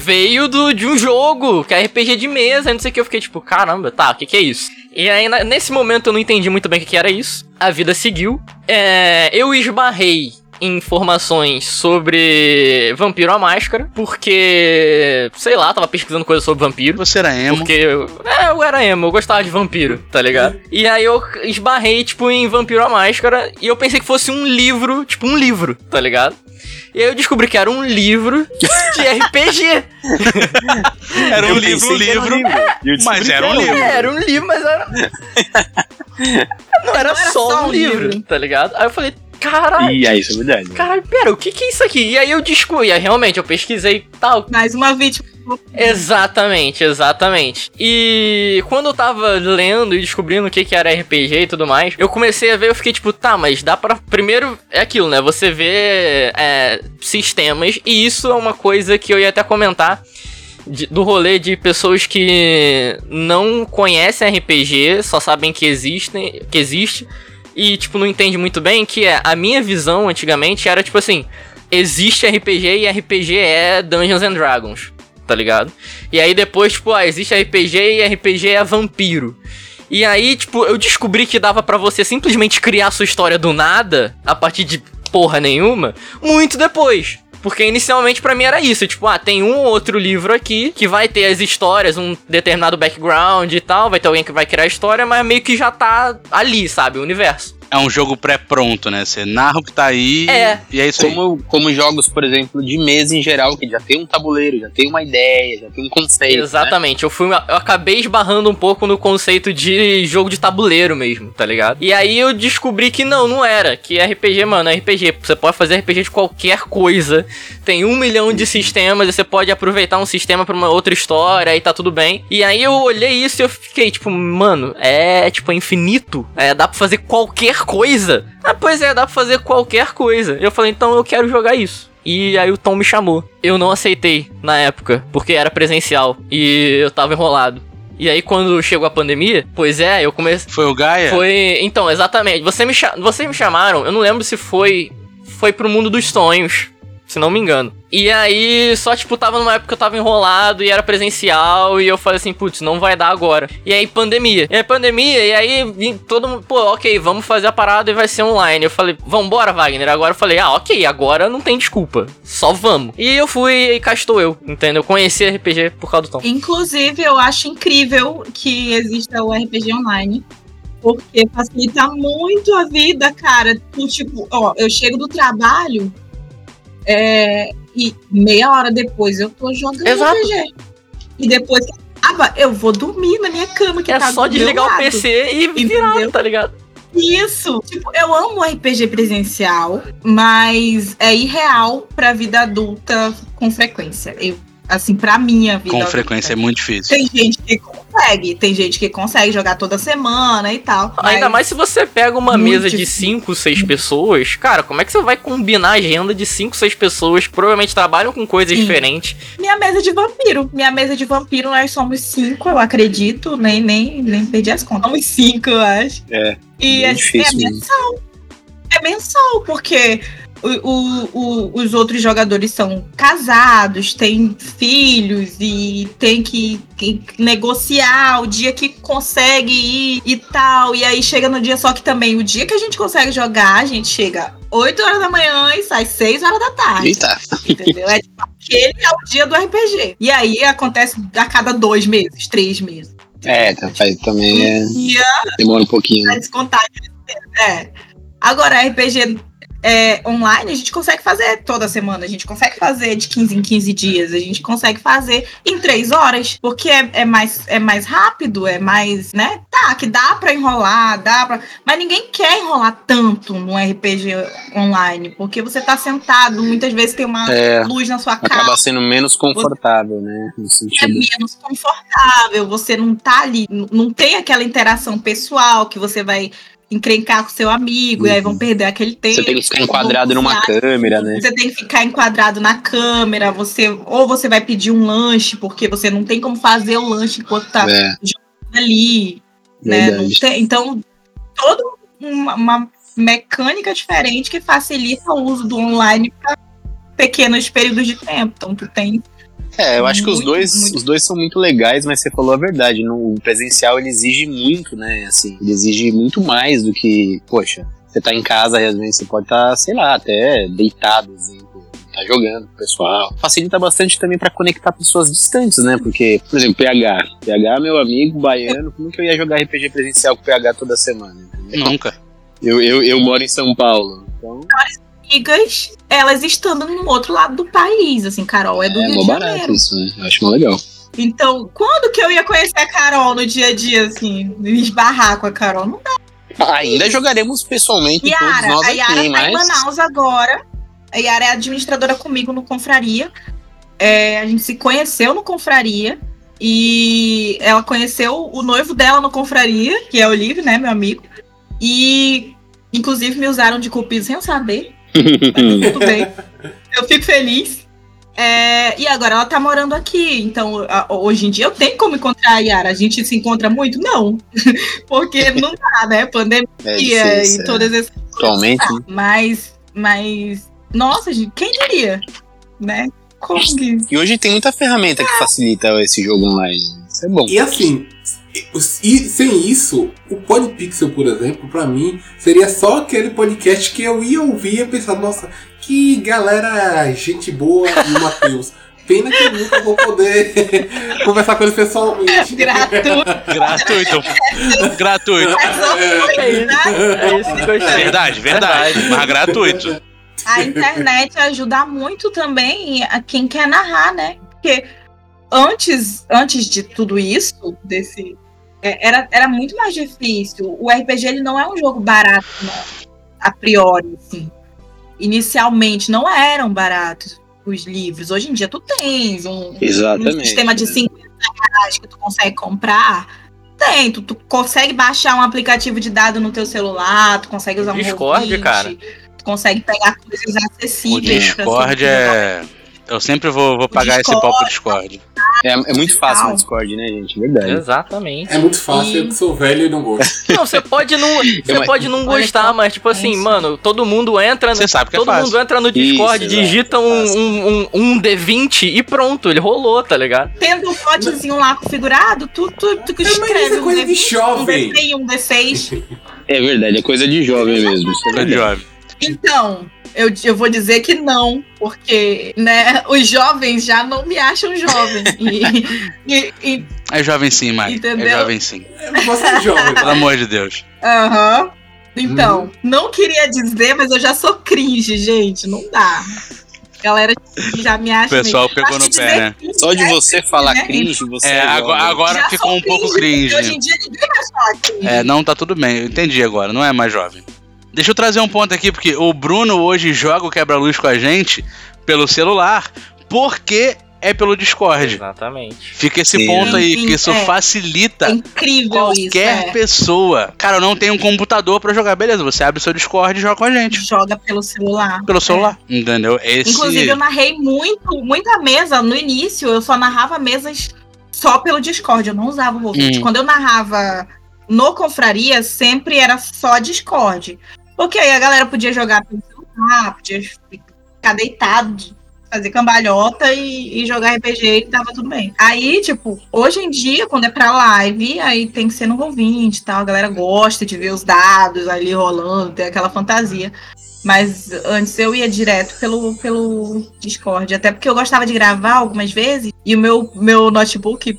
veio do, de um jogo, que é RPG de mesa, não sei o que. Eu fiquei tipo, caramba, tá, o que que é isso? E aí, nesse momento, eu não entendi muito bem o que que era isso. A vida seguiu. É, eu esbarrei informações sobre Vampiro à Máscara, porque, sei lá, tava pesquisando coisas sobre vampiro.
Você era emo.
Porque eu, é, eu era emo, eu gostava de vampiro, tá ligado? E aí eu esbarrei, tipo, em Vampiro à Máscara e eu pensei que fosse um livro, tipo, um livro, tá ligado? E aí eu descobri que era um livro de RPG.
Era um
Eu
livro, um
era
livro.
Eu descobri
mas era um livro.
É, era um livro, mas era. Não era, só, um livro, tá ligado? Aí eu falei, caralho.
E aí, isso é verdade.
Caralho, pera, o que que é isso aqui? E aí eu descobri, aí, realmente, eu pesquisei e tal,
Mais uma vítima.
Exatamente, exatamente. E quando eu tava lendo e descobrindo o que, que era RPG e tudo mais, eu comecei a ver, eu fiquei tipo, tá, mas dá pra. Primeiro é aquilo, né? Você vê é, sistemas, e isso é uma coisa que eu ia até comentar. de- do rolê de pessoas que não conhecem RPG, só sabem que existem, que existe e tipo não entende muito bem, que é a minha visão antigamente era tipo assim, existe RPG e RPG é Dungeons and Dragons, tá ligado? E aí depois tipo, ah, existe RPG e RPG é vampiro. E aí, tipo, eu descobri que dava pra você simplesmente criar sua história do nada, a partir de porra nenhuma, muito depois. Porque inicialmente pra mim era isso, tipo, ah, tem um ou outro livro aqui que vai ter as histórias, um determinado background e tal, vai ter alguém que vai criar a história, mas meio que já tá ali, sabe, o universo.
É um jogo pré-pronto, né? Você narra o que tá aí
É.
e é isso aí.
Como, como jogos, por exemplo, de mesa em geral, que já tem um tabuleiro, já tem uma ideia, já tem um conceito. né?
Exatamente, eu fui. Eu acabei esbarrando um pouco no conceito de jogo de tabuleiro mesmo, tá ligado? E aí eu descobri que não, não era. Que RPG, mano, é RPG. Você pode fazer RPG de qualquer coisa. Tem um milhão de sistemas e você pode aproveitar um sistema pra uma outra história e tá tudo bem. E aí eu olhei isso e eu fiquei, tipo, mano, é tipo é infinito. É, dá pra fazer qualquer coisa. Ah, pois é, dá pra fazer qualquer coisa. Eu falei, então eu quero jogar isso. E aí o Tom me chamou. Eu não aceitei na época, porque era presencial e eu tava enrolado. E aí quando chegou a pandemia, pois é, eu comecei.
Foi o Gaia?
Foi. Então, exatamente. Você me cha... Vocês me chamaram, eu não lembro se foi. Foi pro mundo dos sonhos. Se não me engano. E aí, só tipo, tava numa época que eu tava enrolado e era presencial, e eu falei assim, putz, não vai dar agora. E aí, pandemia. E aí, pandemia, e aí, todo mundo, pô, ok, vamos fazer a parada e vai ser online. Eu falei, vambora, Wagner. Agora eu falei, ah, ok, agora não tem desculpa. Só vamos. E eu fui e cá estou eu, entendeu? Conheci RPG por causa do Tom.
Inclusive, eu acho incrível que exista o RPG online. Porque facilita muito a vida, cara. Tipo, ó, eu chego do trabalho é, e meia hora depois eu tô jogando
Exato.
RPG. E depois que acaba, eu vou dormir na minha cama. Que
É
tá
só desligar o. PC e virar,
Entendeu?
tá ligado?
Isso. Tipo, eu amo RPG presencial, mas é irreal pra vida adulta com frequência. Eu, assim, pra minha vida.
Com frequência é muito difícil.
Tem gente que consegue, tem gente que consegue jogar toda semana e tal.
Ainda mais se você pega uma mesa de
difícil.
5, 6 pessoas, cara, como é que você vai combinar a agenda de 5, 6 pessoas que provavelmente trabalham com coisas
Sim.
diferentes?
Minha mesa de vampiro. Minha mesa de vampiro, nós somos cinco, eu acredito. Nem, nem, nem perdi as contas. Somos cinco, eu acho.
É,
E
bem
é,
difícil
é mensal. É mensal, porque o- o- os outros jogadores são casados, têm filhos e tem que, que negociar o dia que consegue ir e tal. E aí chega no dia só que também o dia que a gente consegue jogar, a gente chega 8 horas da manhã e sai 6 horas da tarde.
Eita.
Entendeu? É tipo, aquele é o dia do RPG. E aí acontece a cada dois meses, três meses.
É, faz- também é, demora um pouquinho. né?
descontar. É. Agora, RPG é, online, a gente consegue fazer toda semana. A gente consegue fazer de 15 em 15 dias. A gente consegue fazer em três horas. Porque é, é mais, é mais rápido, é mais, né? Tá, que dá pra enrolar, dá pra. Mas ninguém quer enrolar tanto no RPG online. Porque você tá sentado, muitas vezes tem uma
É,
luz na sua cara.
acaba sendo menos confortável, né?
É menos confortável, você não tá ali, não tem aquela interação pessoal que você vai encrencar com seu amigo e aí vão perder aquele tempo.
Você tem que ficar enquadrado numa câmera, né?
Você tem que ficar enquadrado na câmera, você ou você vai pedir um lanche porque você não tem como fazer o lanche enquanto tá
É,
ali, né? Tem- então, toda uma, uma mecânica diferente que facilita o uso do online para pequenos períodos de tempo. Então, tu tem
É, eu acho que os dois,
muito.
os dois são muito legais, mas você falou a verdade. No o presencial ele exige muito, né? Assim, ele exige muito mais do que, poxa, você tá em casa às vezes você pode estar, sei lá, até deitado, exemplo, tá jogando com o pessoal. Facilita bastante também pra conectar pessoas distantes, né? Porque, por exemplo, PH. PH é meu amigo baiano, como que eu ia jogar RPG presencial com PH toda semana? entendeu?
Nunca.
Eu, eu, eu moro em São Paulo, então
amigas, elas estando no outro lado do país, assim, Carol é do
é
Rio de Janeiro.
isso, né? Eu acho legal.
Então, quando que eu ia conhecer a Carol no dia a dia, assim, me esbarrar com a Carol? Não dá.
Ainda jogaremos pessoalmente todos
Yara,
nós
a Yara
aqui,
tá em
mas...
Manaus agora. A Yara é administradora comigo no Confraria. É, a gente se conheceu no Confraria. E ela conheceu o noivo dela no Confraria, que é o Olívio, né, meu amigo. E, inclusive, me usaram de cupido sem eu saber. Tudo bem. Eu fico feliz. É, e agora ela tá morando aqui. Então, a- hoje em dia eu tenho como encontrar a Yara. A gente se encontra muito? Não. Porque não dá, né? Pandemia
É difícil,
e
é.
todas essas
Atualmente, né?
mas, mas, nossa, gente, quem diria, né? Como que...
E hoje tem muita ferramenta que facilita esse jogo online. Isso é bom.
E assim, e sem isso, o Podpixel, por exemplo, pra mim, seria só aquele podcast que eu ia ouvir e pensar, nossa, que galera, gente boa e o Matheus. Pena que eu nunca vou poder conversar com eles pessoalmente.
Gratuito.
Gratuito. Gratuito.
É é eu gostei.
Verdade, verdade. Mas gratuito.
A internet ajuda muito também a quem quer narrar, né? Porque antes, antes de tudo isso, desse. É, Era, era muito mais difícil. O RPG ele não é um jogo barato, né? a priori, assim. Inicialmente não eram baratos os livros. Hoje em dia tu tens um, um sistema de 50 reais que tu consegue comprar. Tem, tu, tu consegue baixar um aplicativo de dado no teu celular, tu consegue usar um
Discord,
Roll20,
cara.
Tu consegue pegar coisas
O
acessíveis. pra
Discord é. Eu sempre vou, vou pagar esse
Discord.
pau pro Discord.
É, é muito fácil no. Discord, né, gente? Verdade.
Exatamente.
É muito fácil,
E-
eu que sou velho e não gosto.
Não, você pode não, você
mas-
pode não gostar,
só,
mas tipo assim,
isso.
mano, todo mundo entra,
Você sabe que é
todo
fácil.
mundo entra no Discord,
Isso,
digita
é
um, um, um, um D20 e pronto, ele rolou, tá ligado?
Tendo um potezinho lá configurado, tu, tu, tu
mas isso
escreve
é coisa
um
de
D20,
jovem.
Um D6, um D6.
É verdade, é coisa de jovem mesmo. Isso é
É
verdade.
jovem.
Então, eu, eu vou dizer que não, porque né, os jovens já não me acham jovem. E, e, e-
É jovem sim, Mike.
Entendeu?
É jovem sim.
Você é jovem.
Pelo amor de Deus.
aham. Então, não queria dizer, mas eu já sou cringe, gente. Não dá. Galera já me acha.
O pessoal
meio-
pegou no pé, né?
cringe
Só de
é
você falar
né?
cringe, você
É,
é
agora, agora ficou um pouco
porque
cringe.
Hoje em dia ninguém mais fala cringe.
É, não, tá tudo bem. Eu entendi agora. Não é mais jovem. Deixa eu trazer um ponto aqui, porque o Bruno hoje joga o quebra-luz com a gente pelo celular, porque é pelo Discord.
Exatamente.
Fica esse
Sim.
ponto aí, que isso
é.
facilita
É incrível isso.
qualquer
é.
pessoa. Cara, eu não tenho um computador pra jogar, beleza? Você abre o seu Discord e joga com a gente.
Joga pelo celular.
Pelo celular, entendeu? Esse...
Inclusive, eu narrei muito, muita mesa. No início, eu só narrava mesas só pelo Discord. Eu não usava o Roll20.
Hum.
Quando eu narrava no Confraria, sempre era só Discord. Porque aí a galera podia jogar pelo celular, podia ficar deitado, fazer cambalhota e, e jogar RPG e tava tudo bem. Aí, tipo, hoje em dia, quando é pra live, aí tem que ser no Roll20 e tal. A galera gosta de ver os dados ali rolando, ter aquela fantasia. Mas antes eu ia direto pelo, pelo Discord. Até porque eu gostava de gravar algumas vezes. E o meu, meu notebook,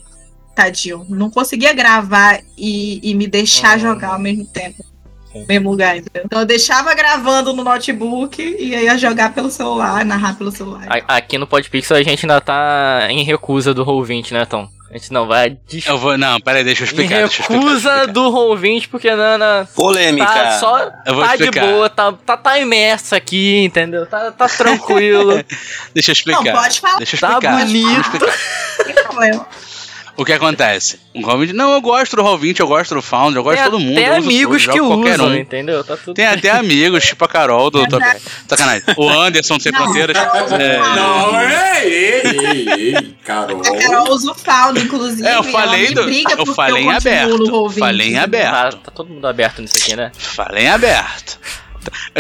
tadinho, não conseguia gravar e, e me deixar
Ah.
jogar ao mesmo tempo.
Sim.
No mesmo lugar, entendeu? Então eu deixava gravando no notebook e aí ia jogar pelo celular, narrar pelo celular.
A- Aqui no Podpixel a gente ainda tá em recusa do Roll20, né, Tom? A gente não vai dis-
Eu vou... Não, peraí, deixa eu explicar. deixa eu explicar, deixa eu
recusa
explicar.
do Roll20 porque Nana
Polêmica.
tá só
Eu vou
tá de
explicar.
boa, tá, tá, tá imersa aqui, entendeu? Tá, tá tranquilo.
Deixa eu explicar.
Não, pode falar.
Deixa eu
Tá
explicar. deixa eu
bonito.
explicar.
Não tem problema.
O que acontece? O Roll20... Não, eu gosto do Roll20, eu gosto do Founder, eu gosto
Tem
de todo mundo. uso
amigos
tudo,
que usam,
um.
entendeu? Tá tudo
Tem até amigos, tipo a Carol do Top... Sacanagem. O Anderson do Sem
Não,
Fronteiras. É,
Não, ei, ei, ei, ei, Carol.
A Carol usa o Found, inclusive.
É, eu falei do-
briga
eu falei em aberto,
no Roll20,
falei em
entendeu?
aberto.
Tá, tá todo mundo aberto nisso aqui, né?
Falei em aberto.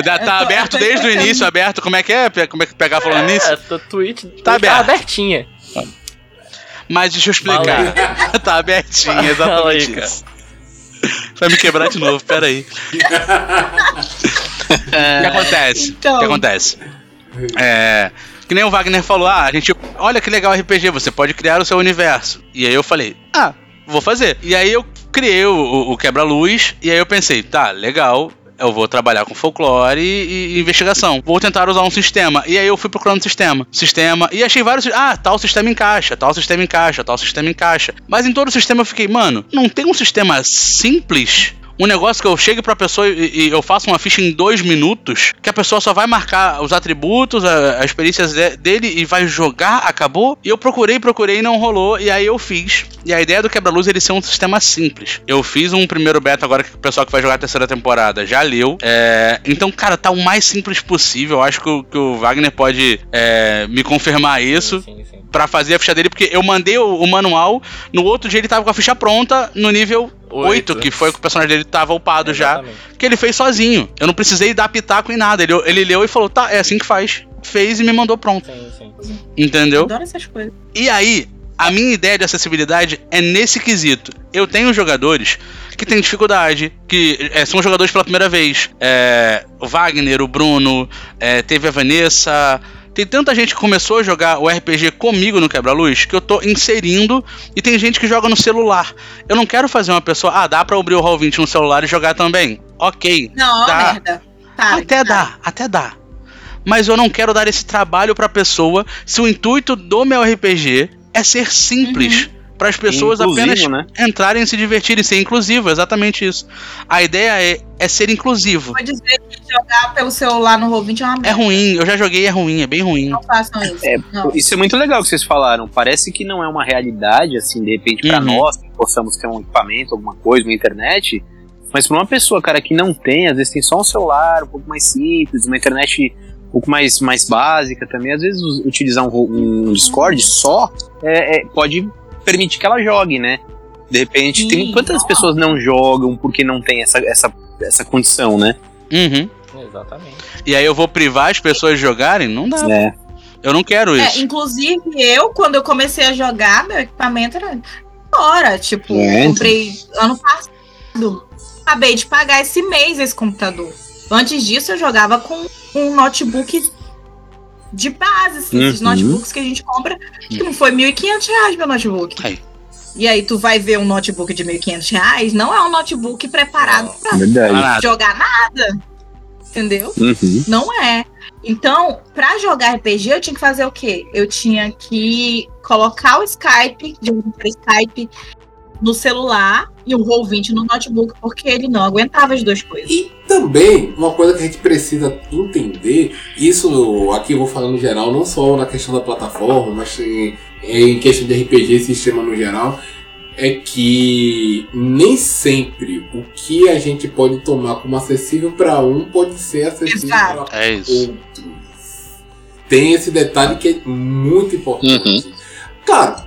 Tá, tá aberto desde o início, aberto. Como é que é? Como é que pegar falando nisso?
É, tua Twitch
Tá aberto.
abertinha.
Mas deixa eu explicar. tá abertinho,
Fala
exatamente
aí,
isso. Vai me quebrar de novo, peraí. O que acontece?
Então.
O que acontece? É. Que nem o Wagner falou, ah, a gente. Olha que legal RPG, você pode criar o seu universo. E aí eu falei, ah, vou fazer. E aí eu criei o, o- o quebra-luz, e aí eu pensei, tá, legal. Eu vou trabalhar com folclore e, e investigação. Vou tentar usar um sistema. E aí eu fui procurando sistema. Sistema. E achei vários. Ah, tal sistema encaixa, tal sistema encaixa, tal sistema encaixa. Mas em todo sistema eu fiquei, mano, não tem um sistema simples um negócio que eu chego pra pessoa e, e eu faço uma ficha em dois minutos, que a pessoa só vai marcar os atributos, a- as perícias de- dele e vai jogar, acabou. E eu procurei, procurei e não rolou, e aí eu fiz. E a ideia do quebra-luz é ele ser um sistema simples. Eu fiz um primeiro beta agora que o pessoal que vai jogar a terceira temporada já leu. É, então, cara, tá o mais simples possível. Eu acho que o, que o Wagner pode é, me confirmar isso
Sim, sim.
pra fazer a ficha dele, porque eu mandei o, o manual, no outro dia ele tava com a ficha pronta no nível 8,
Oito.
que foi que o personagem dele tava upado já,
Exatamente.
que ele fez sozinho. Eu não precisei dar pitaco em nada. Ele, ele leu e falou, tá, é assim que faz. Fez e me mandou pronto.
Sim, sim.
Entendeu?
Adoro essas coisas.
E aí, a minha ideia de acessibilidade é nesse quesito. Eu tenho jogadores que têm dificuldade, que é, são jogadores pela primeira vez. É, o Wagner, o Bruno, é, teve a Vanessa. Tem tanta gente que começou a jogar o RPG comigo no Quebra-Luz que eu tô inserindo e tem gente que joga no celular. Eu não quero fazer uma pessoa, ah, dá pra abrir o Roll20 no celular e jogar também. Ok,
Não,
Dá.
merda. Tá,
até
tá.
dá, até dá. Mas eu não quero dar esse trabalho pra pessoa se o intuito do meu RPG é ser simples. Para as pessoas
Inclusivo,
apenas
né?
entrarem e se divertirem, ser inclusivo, exatamente isso. A ideia é, é ser inclusivo.
Vou dizer que jogar pelo celular no Roll20 é uma
É
merda.
ruim, eu já joguei, é ruim, é bem ruim.
Não façam isso.
É,
não.
Isso é muito legal que vocês falaram. Parece que não é uma realidade, assim, de repente, pra
Uhum.
nós, que possamos ter um equipamento, alguma coisa, uma internet. Mas pra uma pessoa, cara, que não tem, às vezes tem só um celular um pouco mais simples, uma internet pouco mais, mais básica também, às vezes utilizar um, um Discord só é, é, pode permitir que ela jogue, né? De repente, Sim, tem quantas pessoas não jogam porque não tem essa, essa, essa condição, né?
Uhum.
Exatamente.
E aí eu vou privar as pessoas de jogarem? Não dá. É. Eu não quero é, isso.
É, inclusive, eu, quando eu comecei a jogar, meu equipamento era fora. Tipo, é. comprei ano passado. Acabei de pagar esse mês esse computador. Antes disso, eu jogava com um notebook de base, assim, uhum. esses notebooks que a gente compra. Que não foi R$ 1.500 meu notebook. Aí. E aí tu vai ver um notebook de R$ 1.500, não é um notebook preparado pra Verdade. jogar nada. Entendeu?
Uhum.
Não é. Então, para jogar RPG, eu tinha que fazer o quê? Eu tinha que colocar o Skype, de um Skype no celular e o Roll20 no notebook, porque ele não aguentava as duas coisas.
E também, uma coisa que a gente precisa entender, isso aqui eu vou falando no geral, não só na questão da plataforma, mas em questão de RPG, sistema no geral, é que nem sempre o que a gente pode tomar como acessível para um pode ser acessível para
é outros.
Tem esse detalhe que é muito importante. Uhum. Claro,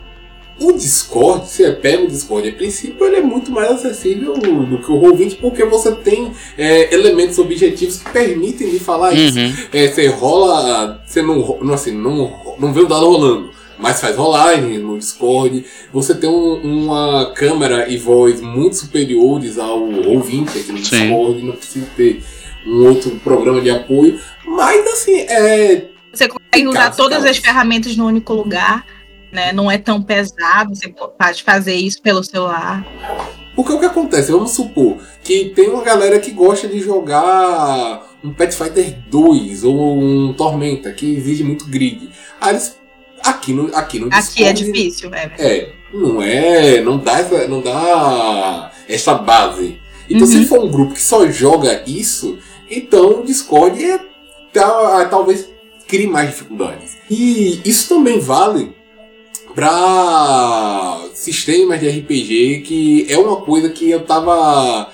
o Discord, você pega o Discord, a princípio ele é muito mais acessível do que o Roll20 porque você tem é, elementos objetivos que permitem de falar uhum. isso. É, você rola, você não, não, assim, não, não vê o dado rolando mas faz rolagem no Discord. Você tem um, uma câmera e voz muito superiores ao ouvinte aqui no Sim. Discord, não precisa ter um outro programa de apoio. Mas assim, é.
Você consegue usar todas as ferramentas no único lugar, né? Não é tão pesado, você pode fazer isso pelo celular.
Porque o que acontece? Vamos supor que tem uma galera que gosta de jogar um Pathfinder 2 ou um Tormenta, que exige muito grid. Aí eles Aqui no, aqui no
Aqui é difícil, é.
É, não é, não dá essa, não dá essa base. Então, uhum. se for um grupo que só joga isso, então o Discord é, tá, talvez crie mais dificuldades. E isso também vale para sistemas de RPG, que é uma coisa que eu tava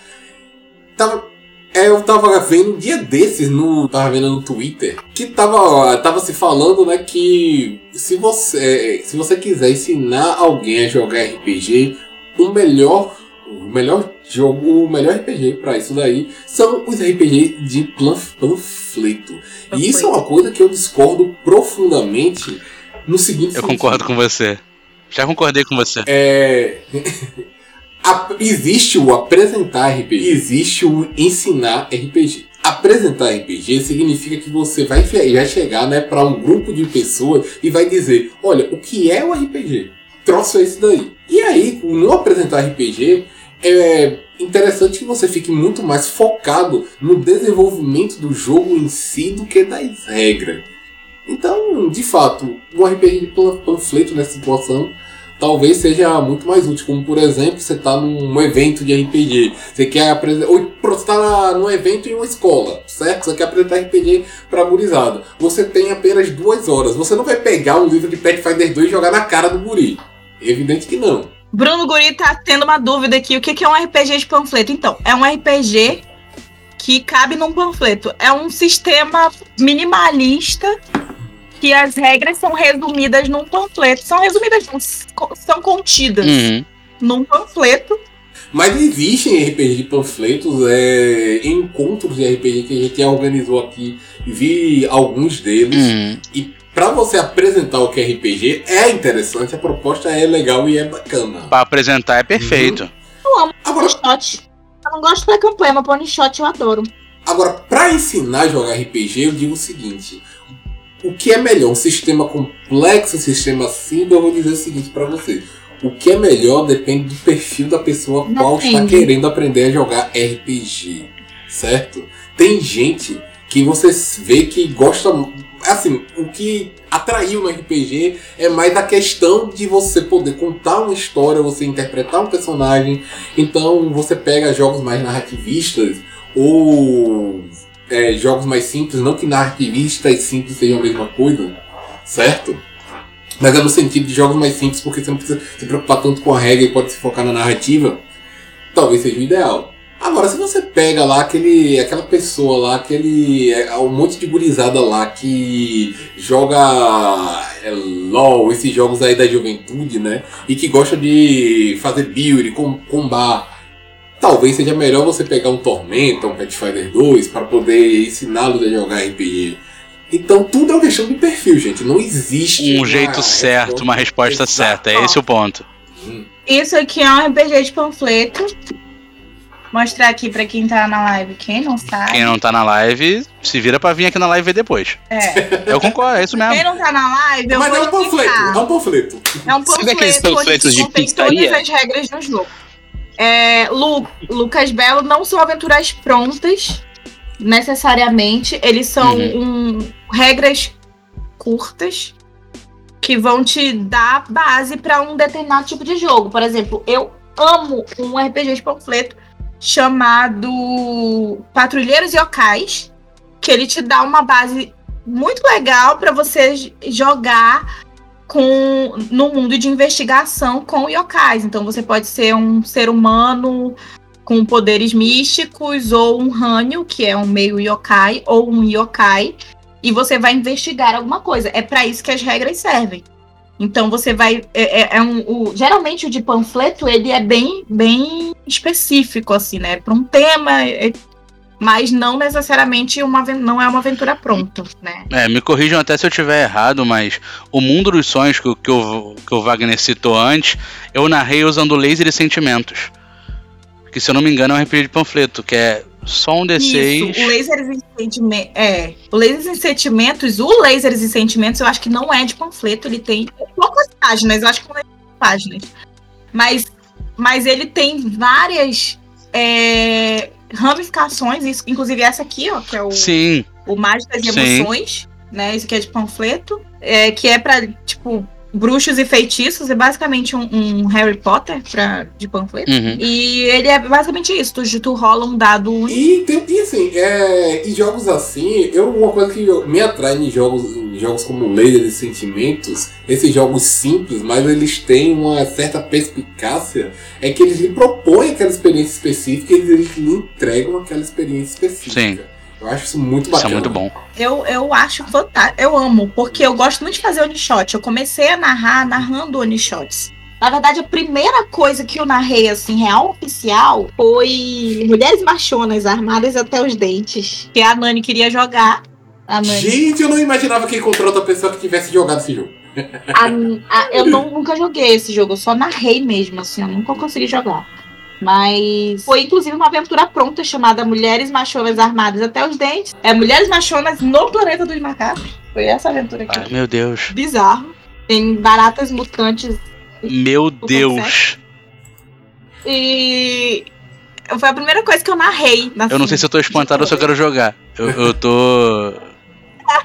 tava é, eu tava vendo um dia desses no. Tava vendo no Twitter que tava, tava se falando, né, que se você, se você quiser ensinar alguém a jogar RPG, o melhor. O melhor jogo, o melhor RPG para isso daí são os RPG de panfleto. E isso é uma coisa que eu discordo profundamente no seguinte
Eu sentido. concordo com você. Já concordei com você.
É. A, existe o apresentar RPG, existe o ensinar RPG. Apresentar RPG significa que você vai, vai chegar né, para um grupo de pessoas e vai dizer: olha, o que é o RPG? Troço é esse daí. E aí, no apresentar RPG, é interessante que você fique muito mais focado no desenvolvimento do jogo em si do que das regras. Então, de fato, um RPG de panfleto nessa situação talvez seja muito mais útil. Como por exemplo, você está num evento de RPG, você quer apresentar. Ou você está num evento em uma escola, certo? Você quer apresentar RPG para gurizada. Você tem apenas duas horas. Você não vai pegar um livro de Pathfinder 2 e jogar na cara do guri. Evidente que não.
Bruno Guri tá tendo uma dúvida aqui. O que é um RPG de panfleto? Então, é um RPG que cabe num panfleto. É um sistema minimalista que as regras são resumidas num panfleto. São resumidas, são contidas uhum. num panfleto.
Mas existem RPG de panfletos, é, encontros de RPG que a gente organizou aqui, vi alguns deles. Uhum. E para você apresentar o que é RPG, é interessante, a proposta é legal e é bacana.
Para apresentar é perfeito. Uhum.
Eu amo Agora, shot. Eu não gosto da campanha, mas pony shot eu adoro.
Agora, para ensinar a jogar RPG, eu digo o seguinte: o que é melhor? Um sistema complexo, um sistema simples? Eu vou dizer o seguinte para você. O que é melhor depende do perfil da pessoa Não qual está querendo aprender a jogar RPG, certo? Tem gente que você vê que gosta. Assim, o que atraiu no RPG é mais a questão de você poder contar uma história, você interpretar um personagem. Então você pega jogos mais narrativistas ou é, jogos mais simples, não que narrativista e simples sejam a mesma coisa, certo? Mas é no sentido de jogos mais simples, porque você não precisa se preocupar tanto com a regra e pode se focar na narrativa. Talvez seja o ideal. Agora, se você pega lá aquele, aquela pessoa lá, aquele. É, um monte de gurizada lá que joga é, LOL, esses jogos aí da juventude, né? E que gosta de fazer build, com, combar. Talvez seja melhor você pegar um Tormenta, um Pathfinder 2, para poder ensiná-los a jogar RPG. Então tudo é uma questão de perfil, gente. Não existe.
Um jeito certo, uma resposta
Exato.
certa. É esse o ponto.
Isso aqui é um RPG de panfleto. Mostrar aqui pra quem tá na live. Quem não sabe.
Quem não tá na live, se vira pra vir aqui na live ver depois.
É.
Eu concordo, é isso
Quem
mesmo.
não tá na live, eu
Mas
vou
é um panfleto, é um panfleto.
É um
Sabe aqueles
panfleto
panfletos de pizzaria?
todas as regras do jogo. É, Lu, Lucas Belo não são aventuras prontas, necessariamente. Eles são um, regras curtas que vão te dar base para um determinado tipo de jogo. Por exemplo, eu amo um RPG de panfleto chamado Patrulheiros Yokais, que ele te dá uma base muito legal para você jogar com no mundo de investigação com yokais. Então você pode ser um ser humano com poderes místicos ou um Hanyo, que é um meio yokai ou um yokai, e você vai investigar alguma coisa. É para isso que as regras servem. Então você vai é, é- é um o- geralmente o de panfleto ele é bem bem específico assim, né? Para um tema, é- mas não necessariamente uma não é uma aventura pronta, né?
É, me corrijam até se eu tiver errado, mas o mundo dos sonhos que, o- que, o, que o Wagner citou antes, eu narrei usando laser e sentimentos. Que se eu não me engano é um RPG de panfleto, que é só um D6.
Isso, o Lasers e Sentimentos. É, o Lasers e Sentimentos, o Lasers e Sentimentos, eu acho que não é de panfleto, ele tem poucas páginas, eu acho que não é de páginas. Mas, mas ele tem várias é, ramificações, isso, inclusive essa aqui, ó, que é o,
Sim,
o Mágicas e
Sim.
Emoções, né? Isso aqui é de panfleto, é, que é pra, tipo, bruxos e feitiços, é basicamente um, um Harry Potter pra, de panfleto.
uhum.
E ele é basicamente isso, tu, tu rola um dado único.
E, tem, e assim, é, em jogos assim, eu, uma coisa que eu- me atrai em jogos, em jogos como Laser e Sentimentos, esses jogos simples, mas eles têm uma certa perspicácia, é que eles lhe propõem aquela experiência específica e eles lhe entregam aquela experiência específica.
Sim.
Eu acho isso muito
Isso
bacana.
é muito bom.
Eu, eu acho fantástico. Eu amo, porque eu gosto muito de fazer one-shot. Eu comecei a narrar narrando one-shots. Na verdade, a primeira coisa que eu narrei, assim, real oficial, foi Mulheres Machonas Armadas até os Dentes. Que a Nani queria jogar. A Nani.
Gente, eu não imaginava que encontrou outra pessoa que tivesse jogado esse jogo.
A- a- eu não- nunca joguei esse jogo, eu só narrei mesmo, assim, eu nunca consegui jogar. Mas foi inclusive uma aventura pronta chamada Mulheres Machonas Armadas até os Dentes. É Mulheres Machonas no Planeta dos Macacos. Foi essa aventura aqui.
Ai, meu Deus.
bizarro. Tem baratas mutantes
Meu Deus.
e foi a primeira coisa que eu narrei.
Eu não sei se eu tô espantado ou se eu quero jogar. Eu, eu tô.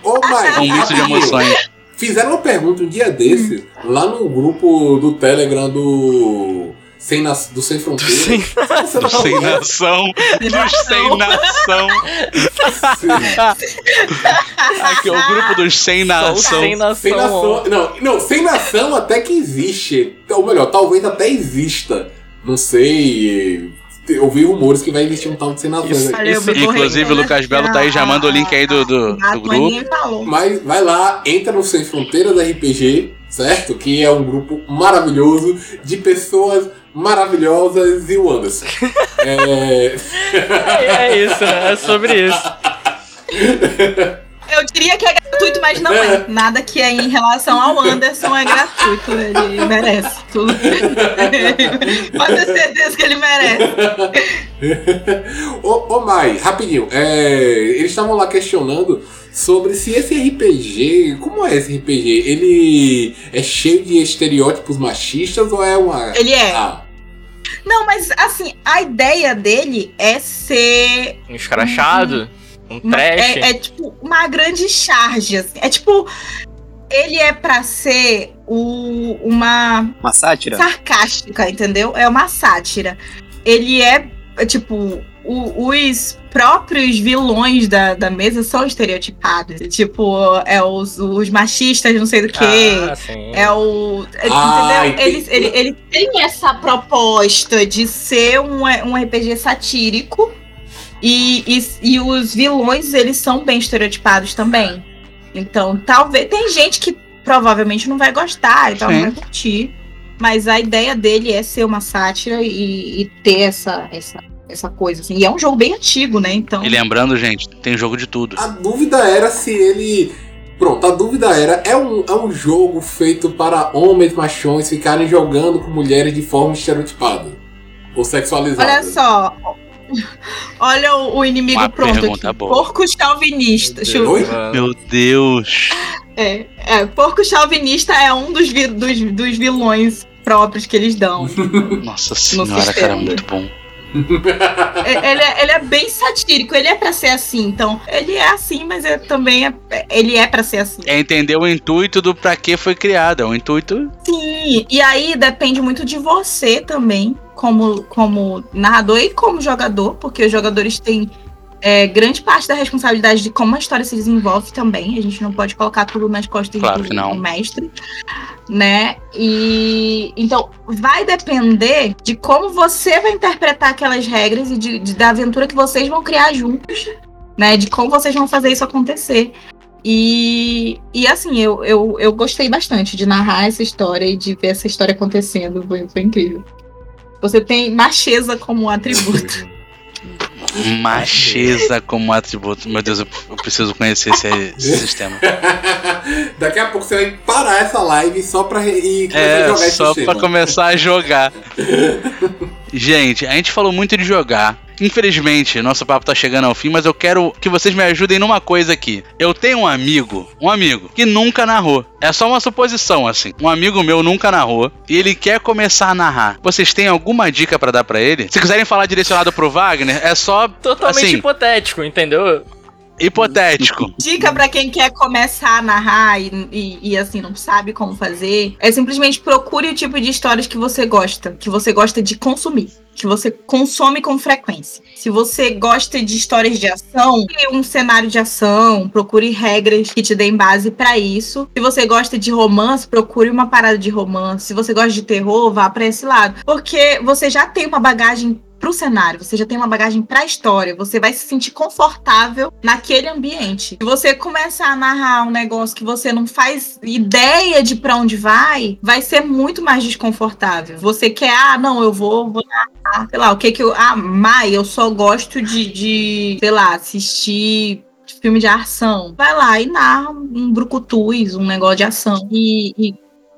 Ô, Mike,
É um misto de emoções.
Fizeram uma pergunta um dia desses, lá no grupo do Telegram do. Sem, Nas- do Sem Fronteiras.
Sem-
não
Do sem nação. Dos sem nação. Aqui, o grupo dos sem
o
nação.
sem nação.
Sem nação. Não, não, sem nação até que existe. Ou melhor, talvez até exista. Não sei. Eu ouvi rumores que vai existir um tal de sem nação.
Isso. Isso,
Inclusive, o
correio.
Lucas Belo tá aí, já manda o link aí do, do,
A
do grupo.
Falou.
Mas vai lá, entra no Sem Fronteiras RPG, certo? Que é um grupo maravilhoso de pessoas maravilhosas e o Anderson. é...
É isso? É sobre isso.
Eu diria que é gratuito, mas não é. Nada que é em relação ao Anderson é gratuito. Ele merece tudo. Pode ter certeza que ele merece.
ô, ô Mai, rapidinho. é, Eles estavam lá questionando sobre se esse RPG. Como é esse RPG? Ele é cheio de estereótipos machistas ou é uma.
Ele é.
Ah,
Não, mas assim, a ideia dele é ser
Um escrachado, um
Uma-
trash.
É, é, tipo uma grande charge. assim. É tipo. Ele é pra ser o, uma
Uma sátira?
sarcástica, entendeu? É uma sátira. Ele é, é, tipo. O- os próprios vilões da, da mesa são estereotipados. Tipo, é os, os machistas, não sei do que.
Ah.
É o.
Ah,
entendeu? Ele, ele, ele tem essa proposta de ser um, um RPG satírico. E, e, e os vilões, eles são bem estereotipados também. Então, talvez. Tem gente que provavelmente não vai gostar e tal, não vai curtir. Mas a ideia dele é ser uma sátira e, e ter essa, essa, essa coisa. Assim. E é um jogo bem antigo, né? Então.
E lembrando, gente, tem jogo de tudo.
A dúvida era se ele. Pronto, a dúvida era: é um, é um jogo feito para homens machões ficarem jogando com mulheres de forma estereotipada? Ou sexualizada?
Olha só. Olha o, o inimigo
Uma
pronto aqui.
boa.
Porco chauvinista.
Meu Deus,
Oi?
mano.
Meu Deus.
É, é, porco chauvinista é um dos, vi- dos, dos vilões próprios que eles dão.
Nossa senhora,
sistema.
cara, muito bom.
É, ele, é, ele é bem satírico, ele é pra ser assim. Então, ele é assim, mas é, também é, ele é pra ser assim.
É entender o intuito do pra que foi criado. É o intuito.
Sim, e aí depende muito de você também, como, como narrador e como jogador, porque os jogadores têm é, grande parte da responsabilidade de como a história se desenvolve também. A gente não pode colocar tudo nas costas
Claro
do, do mestre, né? E então vai depender de como você vai interpretar aquelas regras e de, de- da aventura que vocês vão criar juntos, né? De como vocês vão fazer isso acontecer. E, e assim, eu, eu, eu gostei bastante de narrar essa história e de ver essa história acontecendo. Foi, foi incrível. Você tem macheza como atributo.
Macheza como atributo. Meu Deus, eu, eu preciso conhecer esse, esse sistema.
Daqui a pouco você vai parar essa live só pra a
É,
jogar esse
só
sistema.
pra começar a jogar. Gente, a gente falou muito de jogar. Infelizmente, nosso papo tá chegando ao fim, mas eu quero que vocês me ajudem numa coisa aqui. Eu tenho um amigo, um amigo, que nunca narrou. É só uma suposição, assim. Um amigo meu nunca narrou e ele quer começar a narrar. Vocês têm alguma dica pra dar pra ele? Se quiserem falar direcionado pro Wagner, é só,
Totalmente
assim,
hipotético, entendeu?
Hipotético.
Dica pra quem quer começar a narrar e, e, e, assim não sabe como fazer é simplesmente procure o tipo de histórias que você gosta, que você gosta de consumir, que você consome com frequência. Se você gosta de histórias de ação, crie um cenário de ação, procure regras que te deem base pra isso. Se você gosta de romance, procure uma parada de romance. Se você gosta de terror, vá pra esse lado, porque você já tem uma bagagem pro cenário, você já tem uma bagagem pra história, você vai se sentir confortável naquele ambiente. Se você começa a narrar um negócio que você não faz ideia de pra onde vai, vai ser muito mais desconfortável. Você quer, ah, não, eu vou, vou narrar, sei lá, o que que eu. Ah, Mai, eu só gosto de, de sei lá, assistir filme de ação. Vai lá e narra um brucutuz, um negócio de ação. E, e,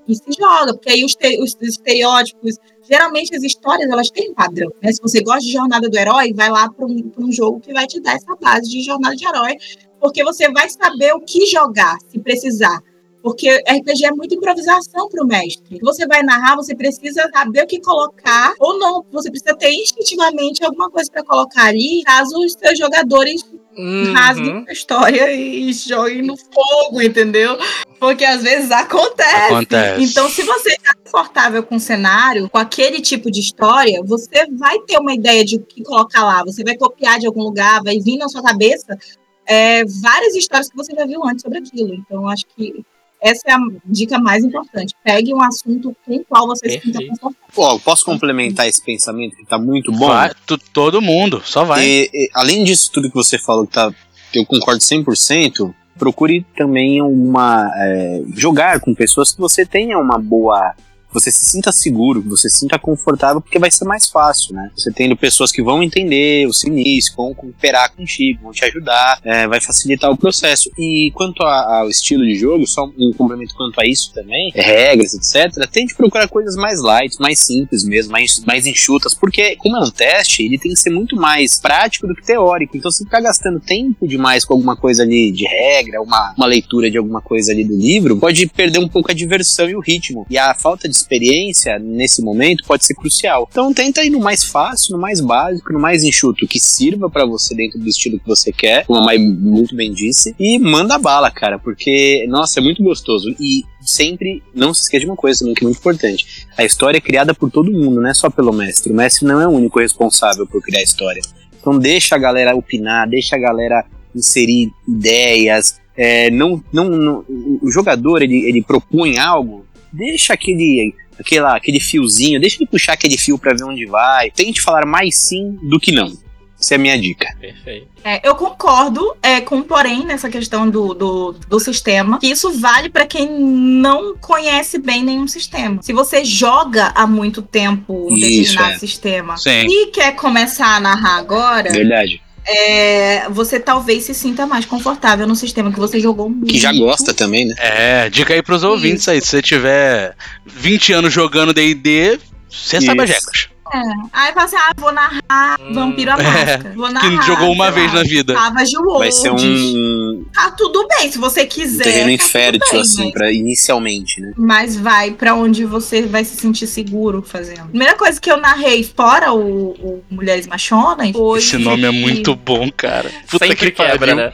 e se joga, porque aí os, te- os estereótipos geralmente as histórias elas têm padrão. Né? Se você gosta de Jornada do Herói, vai lá para um, um jogo que vai te dar essa base de Jornada de Herói, porque você vai saber o que jogar, se precisar. Porque RPG é muita improvisação para o mestre. Você vai narrar, você precisa saber o que colocar, ou não. Você precisa ter instintivamente alguma coisa para colocar ali, caso os seus jogadores
Uhum.
rasguem a história e joguem no fogo, entendeu? Porque às vezes acontece.
Acontece.
Então, se você está confortável com o cenário, com aquele tipo de história, você vai ter uma ideia de o que colocar lá. Você vai copiar de algum lugar, vai vir na sua cabeça é, várias histórias que você já viu antes sobre aquilo. Então, acho que essa é a dica mais importante. Pegue um assunto com o qual você se sinta
Perfeito.
confortável.
Pô, posso complementar esse pensamento que tá muito bom?
Vai, tu- todo mundo, só vai.
E, e, além disso tudo que você falou, que tá, eu concordo 100%, procure também uma é, jogar com pessoas que você tenha uma boa você se sinta seguro, você se sinta confortável, porque vai ser mais fácil, né? Você tendo pessoas que vão entender o seu início, vão cooperar contigo, vão te ajudar, é, vai facilitar o processo. E quanto a- ao estilo de jogo, só um complemento quanto a isso também, regras, etc., tente procurar coisas mais light, mais simples mesmo, mais, mais enxutas, porque como é um teste, ele tem que ser muito mais prático do que teórico. Então, se ficar gastando tempo demais com alguma coisa ali de regra, uma, uma leitura de alguma coisa ali do livro, pode perder um pouco a diversão e o ritmo. E a falta de experiência nesse momento pode ser crucial. Então, tenta ir no mais fácil, no mais básico, no mais enxuto, que sirva pra você dentro do estilo que você quer, como a Mai muito bem disse, e manda bala, cara, porque, nossa, é muito gostoso. E sempre não se esqueça de uma coisa também que é muito importante. A história é criada por todo mundo, não é só pelo mestre. O mestre não é o único responsável por criar a história. Então deixa a galera opinar, deixa a galera inserir ideias. É, não, não, não, o jogador ele, ele propõe algo, deixa aquele, aquela, aquele fiozinho, deixa ele puxar aquele fio para ver onde vai. Tente falar mais sim do que não. Essa é a minha dica.
Perfeito.
É, eu concordo é, com porém nessa questão do, do, do sistema, que isso vale para quem não conhece bem nenhum sistema. Se você joga há muito tempo um
Isso,
determinado
é.
sistema
Sim.
e quer começar a narrar agora,
Verdade.
É, você talvez se sinta mais confortável no sistema que você jogou muito.
Que já gosta também, né?
É, dica aí pros ouvintes aí. Se você tiver 20 anos jogando DD, você sabe as
Isso.
Regras.
Aí fala assim: ah, vou narrar
Hum.
Vampiro à Máscara. Vou narrar.
É. Que jogou uma vez
lá,
na vida.
Savage
Vai ser um,
Tá tudo bem, se você
um
quiser.
terreno
tá
infértil,
bem,
assim, pra, inicialmente, né?
Mas vai pra onde você vai se sentir seguro fazendo. Primeira coisa que eu narrei fora o, o Mulheres Machonas foi.
Esse nome é muito bom, cara. Puta
Sempre
que
quebra,
pariu.
né?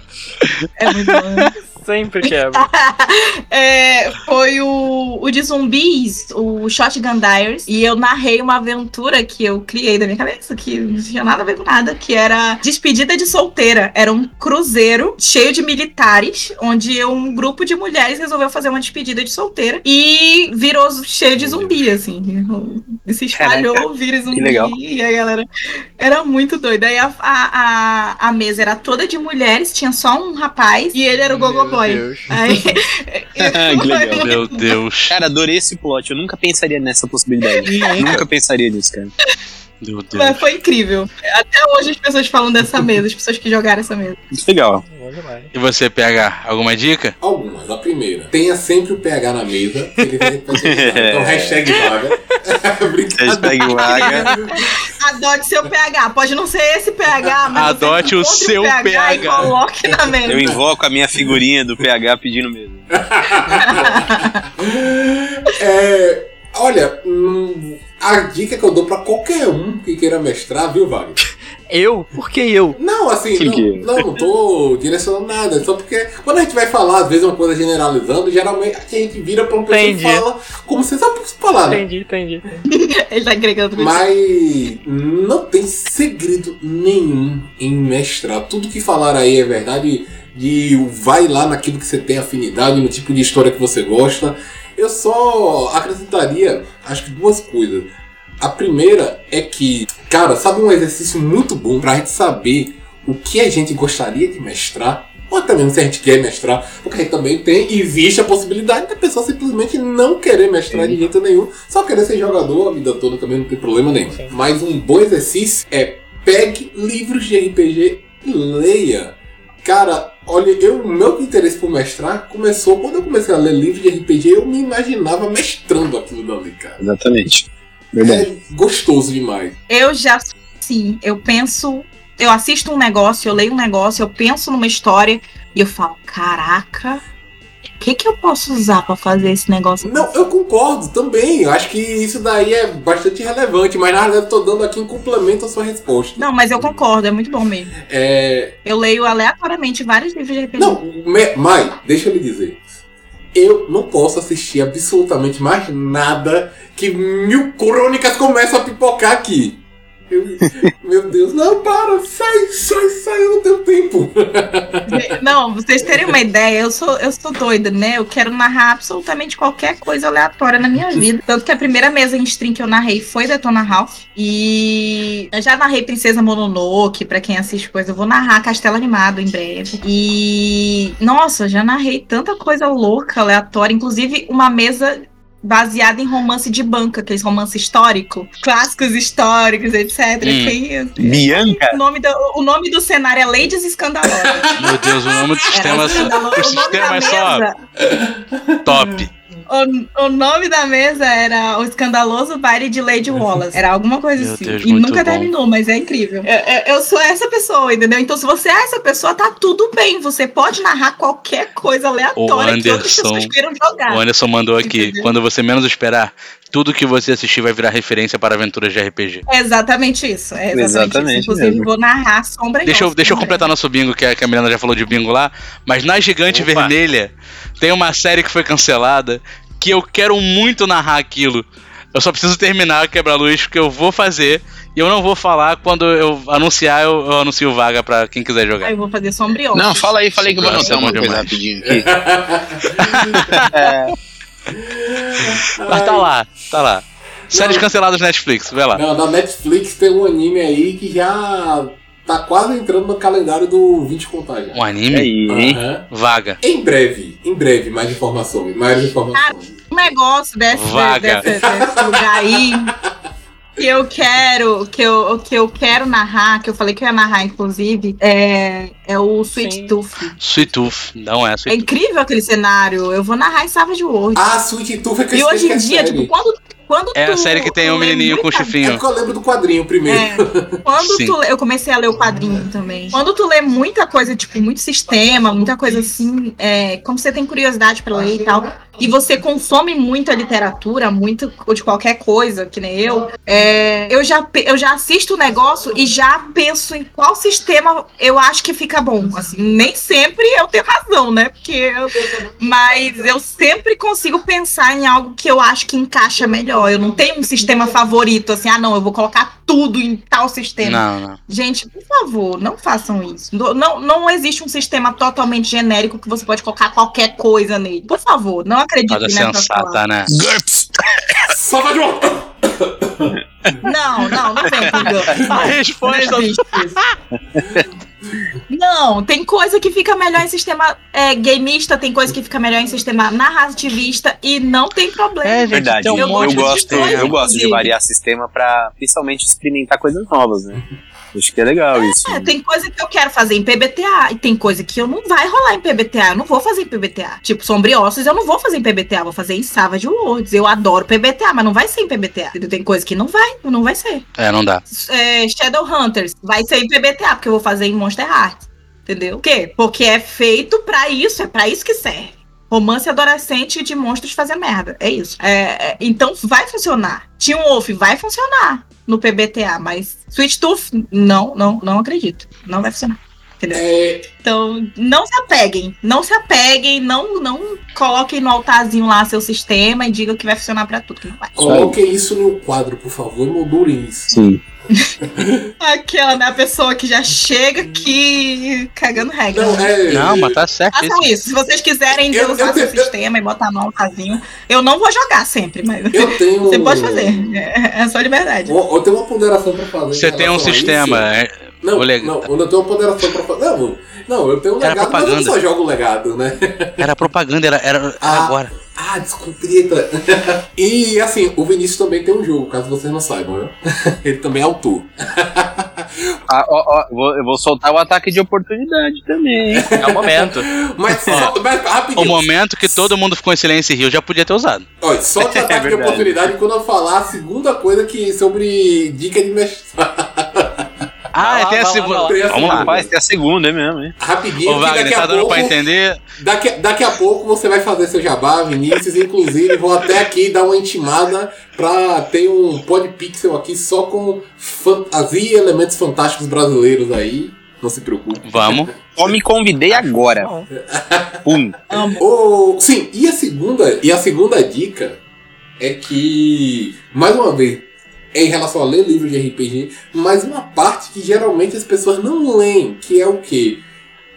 É muito bom.
Sempre quebra.
É, foi o, o de zumbis, o Shotgun Diaries. E eu narrei uma aventura que eu criei da minha cabeça, que não tinha nada a ver com nada, que era Despedida de Solteira. Era um cruzeiro cheio de militares, onde um grupo de mulheres resolveu fazer uma despedida de solteira e virou cheio de zumbi, assim. Se espalhou o vírus zumbi.
legal.
E a galera era muito doido. Aí a, a, a, a mesa era toda de mulheres, tinha só um rapaz e ele era o Gogo
Meu. Deus.
Aí,
legal.
Meu Deus.
Cara, adorei esse plot. Eu nunca pensaria nessa possibilidade. nunca pensaria nisso, cara.
Meu Deus.
Mas foi incrível. Até hoje as pessoas falam dessa mesa, as pessoas que jogaram essa mesa.
Muito legal.
E você, PH, alguma dica?
Algumas. A primeira, tenha sempre o PH na mesa. Ele vai então, hashtag vaga. Brincadeira.
Hashtag vaga.
Adote seu PH. Pode não ser esse PH, mas
Adote o seu
e
PH.
coloque na mesa.
Eu invoco a minha figurinha do PH pedindo mesmo.
É, olha, hum, a dica que eu dou pra qualquer um que queira mestrar, viu, Wagner?
Eu? Por que eu?
Não, assim,
Que
não, não, não tô direcionando nada. Só porque quando a gente vai falar, às vezes, uma coisa generalizando, geralmente a gente vira pra uma pessoa
Entendi.
e fala como se só fosse falar, né?
Entendi, entendi.
Ele tá agregando.
Mas não tem segredo nenhum em mestrar. Tudo que falar aí é verdade. De vai lá naquilo que você tem afinidade, no tipo de história que você gosta. Eu só acrescentaria, acho que duas coisas. A primeira é que, cara, sabe um exercício muito bom pra gente saber o que a gente gostaria de mestrar, ou até mesmo se a gente quer mestrar, porque também tem, existe a possibilidade da pessoa simplesmente não querer mestrar de jeito nenhum, só querer ser jogador a vida toda também não tem problema nenhum.
Sim.
Mas um bom exercício é pegue livros de RPG e leia. Cara, olha, eu, o meu interesse por mestrar começou quando eu comecei a ler livros de RPG, eu me imaginava mestrando aquilo dali, cara.
Exatamente. Verdade.
É gostoso demais.
Eu já, sim, eu penso. Eu assisto um negócio, eu leio um negócio, eu penso numa história e eu falo: caraca, o que, que eu posso usar pra fazer esse negócio?
Não, eu concordo também. Eu acho que isso daí é bastante relevante, mas na verdade eu tô dando aqui um complemento à sua resposta.
Não, mas eu concordo, é muito bom mesmo.
É.
Eu leio aleatoriamente vários livros de RPG.
Não, me- Mai, deixa eu lhe dizer. Eu não posso assistir absolutamente mais nada que mil crônicas começam a pipocar aqui. Eu- meu Deus, não, para, sai, sai, sai, eu não tenho tempo.
Não, vocês terem uma ideia, eu sou, eu sou doida, né? Eu quero narrar absolutamente qualquer coisa aleatória na minha vida. Tanto que a primeira mesa em stream que eu narrei foi Detona Ralph. E eu já narrei Princesa Mononoke, pra quem assiste coisa. Eu vou narrar Castelo Animado em breve. E. Nossa, já narrei tanta coisa louca, aleatória. Inclusive, uma mesa baseada em romance de banca, aqueles romances históricos, clássicos históricos, etc.
Hum.
Tem-
Bianca?
o, nome do, o nome do cenário é Ladies Escandalosas.
Meu Deus, o nome do sistema,
Era escandaloso.
o
O nome
sistema
da
é só
mesa-
top.
O, o nome da mesa era O Escandaloso Baile de Lady Wallace. Era alguma coisa
Meu
assim.
Deus,
e nunca
bom.
terminou, mas é incrível. Eu, eu- sou essa pessoa, entendeu? Então, se você é essa pessoa, tá tudo bem. Você pode narrar qualquer coisa aleatória que outras
Anderson-
pessoas queiram jogar.
O Anderson mandou aqui,
Entendeu?
quando você menos esperar, tudo que você assistir vai virar referência para aventuras de RPG.
É exatamente isso. É exatamente,
Exatamente
isso. Inclusive,
mesmo.
vou narrar Sombra e
Deixa eu, deixa eu completar nosso bingo, que a, que a já falou de bingo lá. Mas na Gigante
Opa.
Vermelha tem uma série que foi cancelada que eu quero muito narrar aquilo. Eu só preciso terminar quebra-luz, porque eu vou fazer. E eu não vou falar quando eu anunciar, eu, eu anuncio vaga pra quem quiser jogar.
Aí eu vou fazer sombrião.
Não, fala aí, falei que eu vou
bom
uma coisa rapidinho aqui. É,
Mas tá lá, tá lá. Séries canceladas na Netflix, vai lá.
Não, na Netflix tem um anime aí que já tá quase entrando no calendário do 20 Contagem.
Um anime?
aí, hein?
Aham.
Vaga.
Em breve, em breve, mais informações, mais informações.
Um negócio desse,
Vaga.
desse, desse lugar aí que eu quero, que eu, que eu quero narrar, que eu falei que eu ia narrar, inclusive, é, é o Sweet
Sim.
Tooth.
Sweet Tooth. Não é
É
Sweet
incrível aquele cenário. Eu vou narrar em Savage World.
Ah, Sweet Tooth é que
e hoje em dia, tipo, quando, quando
É a
tu-
série que tem um menininho com
muita-
É
chifrinho.
porque eu lembro do quadrinho primeiro.
É, quando
Sim.
tu lê, eu comecei a ler o quadrinho também. Quando tu lê muita coisa, tipo, muito sistema, muita coisa assim, é, como você tem curiosidade pra ler e tal, e você consome muita literatura, muito de qualquer coisa, que nem eu, é, eu, já, eu já assisto o negócio e já penso em qual sistema eu acho que fica bom. Assim, nem sempre eu tenho razão, né? Porque eu- mas eu sempre consigo pensar em algo que eu acho que encaixa melhor. Eu não tenho um sistema favorito, assim, ah, não, eu vou colocar tudo em tal sistema.
Não, não.
Gente, por favor, não façam isso. Não, não, existe um sistema totalmente genérico que você pode colocar qualquer coisa nele. Por favor, não acredite nessa
sensata, né?
GURPS!
Só vai de uma...
Não, não, não vem com Guts.
A resposta-
Não tem coisa que fica melhor em sistema é, gameista, tem coisa que fica melhor em sistema narrativista e não tem problema.
É,
Verdade,
tem
eu,
de
gosto,
sistema.
eu gosto de variar sistema pra principalmente experimentar coisas novas, né? Acho que é legal isso.
É, tem coisa que eu quero fazer em PBTA e tem coisa que eu não vai rolar em PBTA. Eu não vou fazer em PBTA. Tipo, Sombriossos eu não vou fazer em PBTA, vou fazer em Savage Worlds. Eu adoro PBTA, mas não vai ser em PBTA. Tem coisa que não vai, não vai ser.
É, não dá.
É, Shadowhunters vai ser em PBTA, porque eu vou fazer em Monster Hearts. Entendeu? Por quê? Porque é feito pra isso, é pra isso que serve. Romance adolescente de monstros fazer merda. É isso. É, é, então vai funcionar. Teen Wolf vai funcionar no PBTA, mas Sweet Tooth, não, não, não acredito. Não vai funcionar. Entendeu?
É,
Então, não se apeguem. Não se apeguem, não, não coloquem no altarzinho lá seu sistema e digam que vai funcionar pra tudo, não vai.
coloquem isso no quadro, por favor, moldurem isso.
Sim.
Aquela, né? A pessoa que já chega aqui cagando regra.
Não,
né?
é...
Não, mas tá certo
Façam
isso.
isso. Se vocês quiserem
Eu-
usar
eu
seu
eu-
sistema e botar no altarzinho, eu não vou jogar sempre, mas
Eu tenho...
você pode fazer. É, é só liberdade.
Eu, eu tenho uma ponderação pra fazer.
Você tem um sistema.
isso.
é-
Não,
o leg-
não, eu tenho uma ponderação pra fazer. Não, não, eu tenho um
Era
legado, mas eu
propaganda.
só jogo legado, né?
Era propaganda, era, era, era
Ah.
agora.
Ah, desculpa, eita. E assim, o Vinícius também tem um jogo, caso vocês não saibam, né? Ele também é autor.
Ah, ó, ó, vou- eu vou soltar o ataque de oportunidade também. hein?
É o momento.
Mas, só, mas
O
rapidinho.
momento que todo mundo ficou em silêncio e riu, já podia ter usado.
Olha, solte o
É
ataque de
verdade.
oportunidade quando eu falar a segunda coisa que sobre dica de mestrado.
Ah,
lá,
tem a
lá,
segunda.
lá.
Vamos lá.
Rapaz, tem a segunda, é mesmo, hein?
Rapidinho,
Ô, Wagner,
daqui
tá
a
dando
pouco.
pra entender?
Daqui, daqui a pouco você vai fazer seu jabá, Vinícius. Inclusive, vou até aqui dar uma intimada pra ter um podpixel aqui só com fantasia e elementos fantásticos brasileiros aí. Não se preocupe.
Vamos.
Só me convidei agora.
Bom.
Pum.
Oh, sim, e a segunda, e a segunda dica é que, mais uma vez, é em relação a ler livros de RPG, mas uma parte que geralmente as pessoas não leem, que é o quê?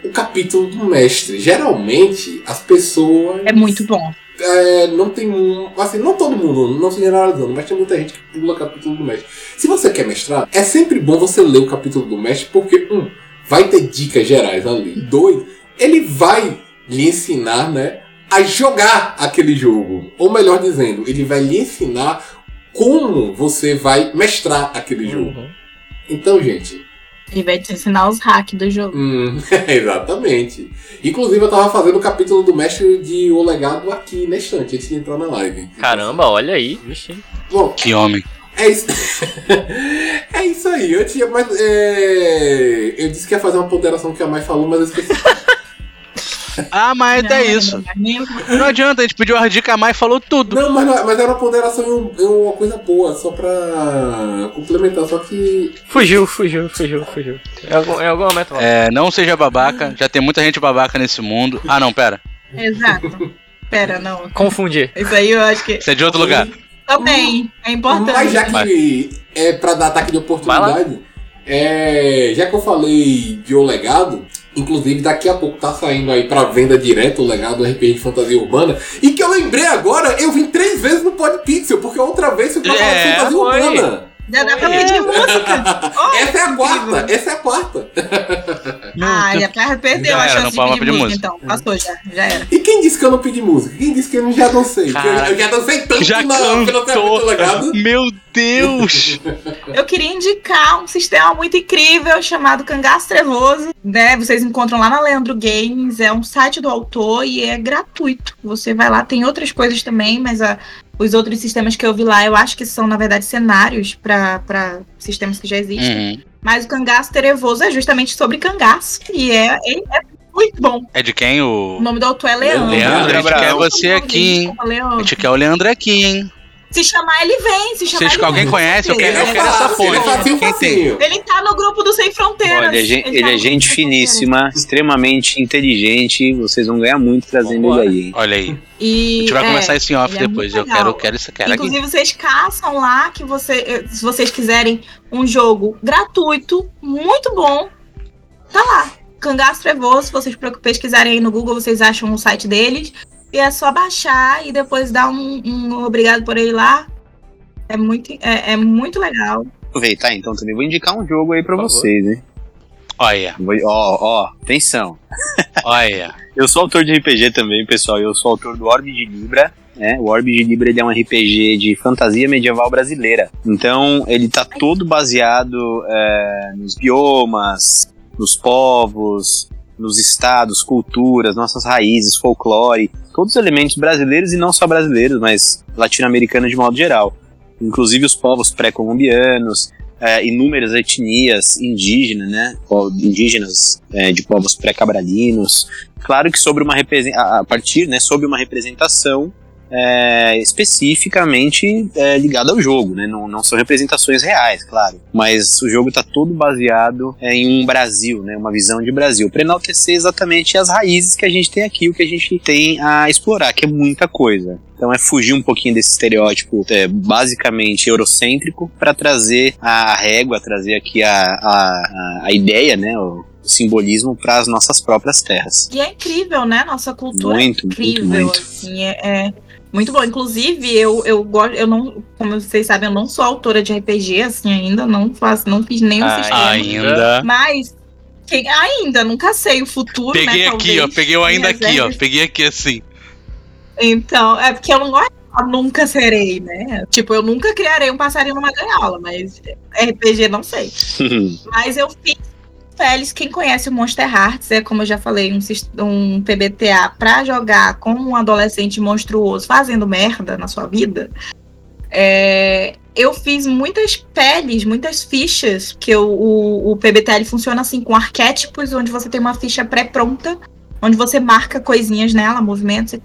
O capítulo do mestre. Geralmente, as pessoas
É muito bom.
é, não tem um. Assim, não todo mundo, não se generalizando, mas tem muita gente que pula o capítulo do mestre. Se você quer mestrar, é sempre bom você ler o capítulo do mestre, porque, um, vai ter dicas gerais ali. Dois, ele vai lhe ensinar, né, a jogar aquele jogo. Ou melhor dizendo, ele vai lhe ensinar como você vai mestrar aquele jogo.
Uhum.
Então, gente,
Ele vai te ensinar os hacks do jogo.
Hum, exatamente. Inclusive, eu tava fazendo o capítulo do mestre de O Legado aqui na estante, antes de entrar na live.
Caramba, olha aí. Vixe.
Bom,
Que homem.
é isso. é isso aí. Eu tinha, mas é, eu disse que ia fazer uma ponderação que a Mai falou, mas eu esqueci.
Ah, mas é
Não,
isso.
não, nem-
Não adianta, a gente pediu a dica a mais e falou tudo.
Não, mas, mas era uma ponderação em uma coisa boa, só pra complementar. Só que
Fugiu, fugiu, fugiu, fugiu. Em algum, em algum momento. volta.
É, não seja babaca, já tem muita gente babaca nesse mundo. Ah, não, pera.
Exato. Pera, não.
Confundir.
Isso aí eu acho que.
Isso é de outro lugar.
Também, é importante.
Mas já que é pra dar ataque de oportunidade, é, já que eu falei de O Legado, inclusive daqui a pouco tá saindo aí pra venda direto o Legado RPG de Fantasia Urbana, e que eu lembrei agora, eu vim três vezes no Podpixel, porque outra vez foi pra falar de
É,
Fantasia
foi.
Urbana.
Já dá pra pedir música. Oh,
Essa é a quarta, essa é a quarta.
Ah, já per- perdeu
Já
a
era,
chance
não
de pedir
pedir
música, então. Passou já, já era.
E quem disse que eu não pedi música? Quem disse que eu não já dancei?
Cara,
eu, já dancei tanto
Já
na
cantou. Meu Deus!
Eu queria indicar um sistema muito incrível chamado Cangaço Trevoso, né? Vocês encontram lá na Leandro Games, é um site do autor e é gratuito. Você vai lá, tem outras coisas também, mas a- os outros sistemas que eu vi lá, eu acho que são, na verdade, cenários para sistemas que já existem.
Uhum.
Mas o Cangaço Trevoso é justamente sobre cangaço, e é, é, é muito bom.
É de quem o.
O nome do autor é Leandro.
Leandro,
a gente quer
você aqui, hein?
Leandro.
A gente quer o Leandro aqui, hein?
Se chamar, ele vem. Se chamar,
Vocês
ele
alguém
vem.
conhece, eu quero, eu
Ele é
quero essa
ele é
fonte. tem?
facinho.
Ele tá no grupo do Sem Fronteiras.
Olha,
tá
ele
no
é gente finíssima, extremamente inteligente. Vocês vão ganhar muito trazendo
Vambora.
ele aí. hein?
Olha aí.
E,
A gente vai
é,
começar isso em off
ele é
depois. Eu quero, quero isso, quero aqui.
Inclusive, vocês caçam lá que você, se vocês quiserem um jogo gratuito, muito bom, tá lá. Cangaço Trevoso, se vocês pesquisarem aí no Google, vocês acham o site deles. E é só baixar e depois dar um, um obrigado por ele lá. É muito, é, é muito legal.
Aproveitar então também, vou indicar um jogo aí pra vocês, hein?
Olha,
Ó, ó, atenção.
olha.
Eu sou autor de RPG também, pessoal. Eu sou autor do Orbe de Libra. Né? O Orbe de Libra ele é um RPG de fantasia medieval brasileira. Então, ele tá todo baseado é, nos biomas, nos povos, nos estados, culturas, nossas raízes, folclore, todos os elementos brasileiros e não só brasileiros, mas latino-americanos de modo geral. Inclusive os povos pré-colombianos, é, inúmeras etnias indígenas, né? Indígenas é, de povos pré-cabralinos. Claro que sobre uma a partir, né, sobre uma representação é, especificamente é, ligada ao jogo, né? Não, não são representações reais, claro. Mas o jogo está todo baseado é, em um Brasil, né? Uma visão de Brasil. Para enaltecer exatamente as raízes que a gente tem aqui, o que a gente tem a explorar, que é muita coisa. Então é fugir um pouquinho desse estereótipo é, basicamente eurocêntrico para trazer a régua, trazer aqui a, a, a ideia, né? O, simbolismo para as nossas próprias terras.
E é incrível, né? Nossa cultura
Muito,
é incrível,
muito, muito.
assim, é, é muito bom. Inclusive, eu, eu gosto, eu não, como vocês sabem, eu não sou autora de RPG, assim, ainda, não faço, não fiz nenhum
Ah,
sistema.
Ainda.
Mas quem, ainda, nunca sei o futuro,
Peguei
né?
aqui, ó.
talvez
Peguei o ainda aqui, ó. Peguei aqui assim.
Então, é porque eu não gosto falar nunca serei, né? Tipo, eu nunca criarei um passarinho numa gaiola, mas RPG não sei. Mas eu fiz peles, quem conhece o Monster Hearts, é como eu já falei, um, um PBTA pra jogar com um adolescente monstruoso fazendo merda na sua vida. É, eu fiz muitas peles, muitas fichas, que eu- o, o PBTA funciona assim, com arquétipos, onde você tem uma ficha pré-pronta, onde você marca coisinhas nela, movimentos,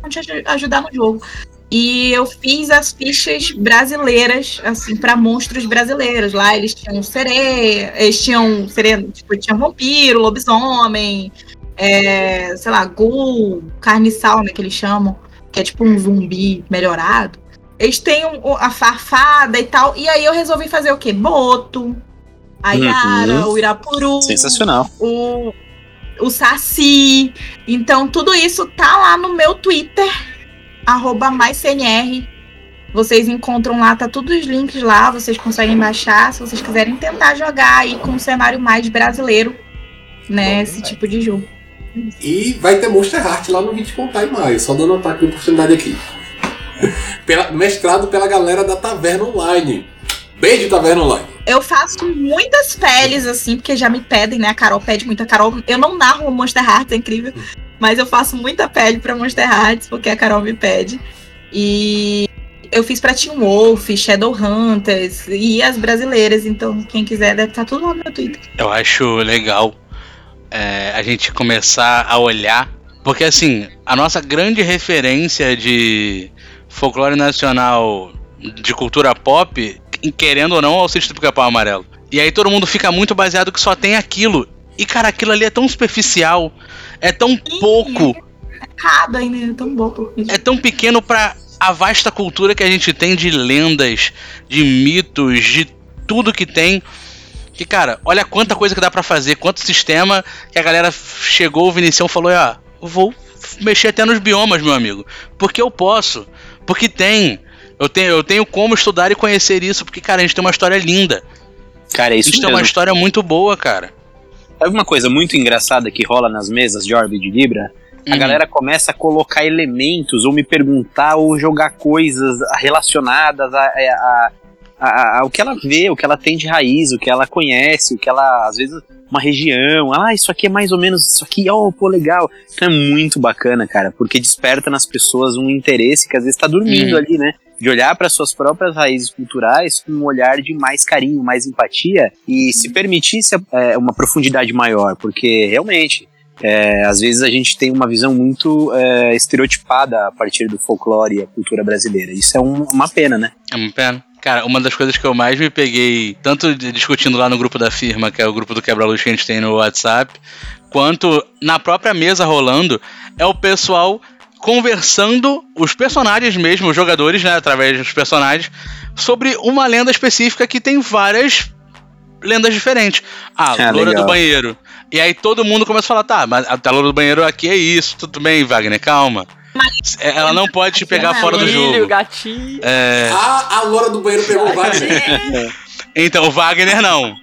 pra te aj- ajudar no jogo. E eu fiz as fichas brasileiras, assim, para monstros brasileiros. Lá eles tinham sereia, eles tinham sereia, tipo, tinha vampiro, lobisomem, é, sei lá, ghoul, carniçal, né, que eles chamam, que é tipo um zumbi melhorado. Eles têm um- a farfada e tal. E aí eu resolvi fazer o quê? Boto, a Yara, o Irapuru
Sensacional.
o, o Saci. Então, tudo isso tá lá no meu Twitter, arroba maiscnr. Vocês encontram lá, tá todos os links lá, vocês conseguem baixar se vocês quiserem tentar jogar aí com um cenário mais brasileiro, né? Esse tipo de jogo.
E vai ter Monster Heart lá no Hit Contar em maio, só dando ataque de oportunidade aqui. Pela- mestrado pela galera da Taverna Online. Beijo, Taverna Online.
Eu faço muitas peles, assim, porque já me pedem, né? A Carol pede muita. Carol, eu não narro Monster Hearts, é incrível. Mas eu faço muita pele pra Monster Hearts, porque a Carol me pede. E eu fiz pra Team Wolf, Shadowhunters e as brasileiras. Então, quem quiser, deve estar tudo lá no meu Twitter.
Eu acho legal é, a gente começar a olhar. Porque assim, a nossa grande referência de folclore nacional de cultura pop, querendo ou não, é o sítio do pica-pau amarelo. E aí todo mundo fica muito baseado que só tem aquilo. E cara, aquilo ali é tão superficial, é tão pouco,
Errado ainda, é tão isso.
é tão pequeno pra a vasta cultura que a gente tem de lendas, de mitos, de tudo que tem. Que, cara, olha quanta coisa que dá para fazer, quanto sistema que a galera chegou, o Vinicião falou, ah, vou mexer até nos biomas, meu amigo. Porque eu posso. Porque tem. Eu tenho, eu tenho como estudar e conhecer isso, porque, cara, a gente tem uma história linda.
Cara, é isso
a gente
mesmo.
tem uma história muito boa, cara.
Sabe uma coisa muito engraçada que rola nas mesas de Orbe de Libra? A
Uhum.
galera começa a colocar elementos, ou me perguntar, ou jogar coisas relacionadas a, a, a, a- ao que ela vê, o que ela tem de raiz, o que ela conhece, o que ela, às vezes, uma região. Ah, isso aqui é mais ou menos isso aqui, oh, pô, legal. Então é muito bacana, cara, porque desperta nas pessoas um interesse que às vezes tá dormindo
Uhum.
ali, né? De olhar para suas próprias raízes culturais com um olhar de mais carinho, mais empatia e se permitisse é, uma profundidade maior, porque realmente é, às vezes a gente tem uma visão muito é, estereotipada a partir do folclore e a cultura brasileira. Isso é um- uma pena, né?
É uma pena. Cara, uma das coisas que eu mais me peguei, tanto discutindo lá no grupo da firma, que é o grupo do Quebra-Luz que a gente tem no WhatsApp, quanto na própria mesa rolando, é o pessoal conversando, os personagens mesmo, os jogadores, né, através dos personagens, sobre uma lenda específica que tem várias lendas diferentes. Ah,
Ah,
loura
legal.
do banheiro. E aí todo mundo começa a falar, tá, mas a loura do banheiro aqui é isso, tudo bem, Wagner, calma. É, Ela não pode te pegar fora do jogo.
gatinho.
É,
A, a Loura do banheiro pegou o Wagner.
então, o Wagner não.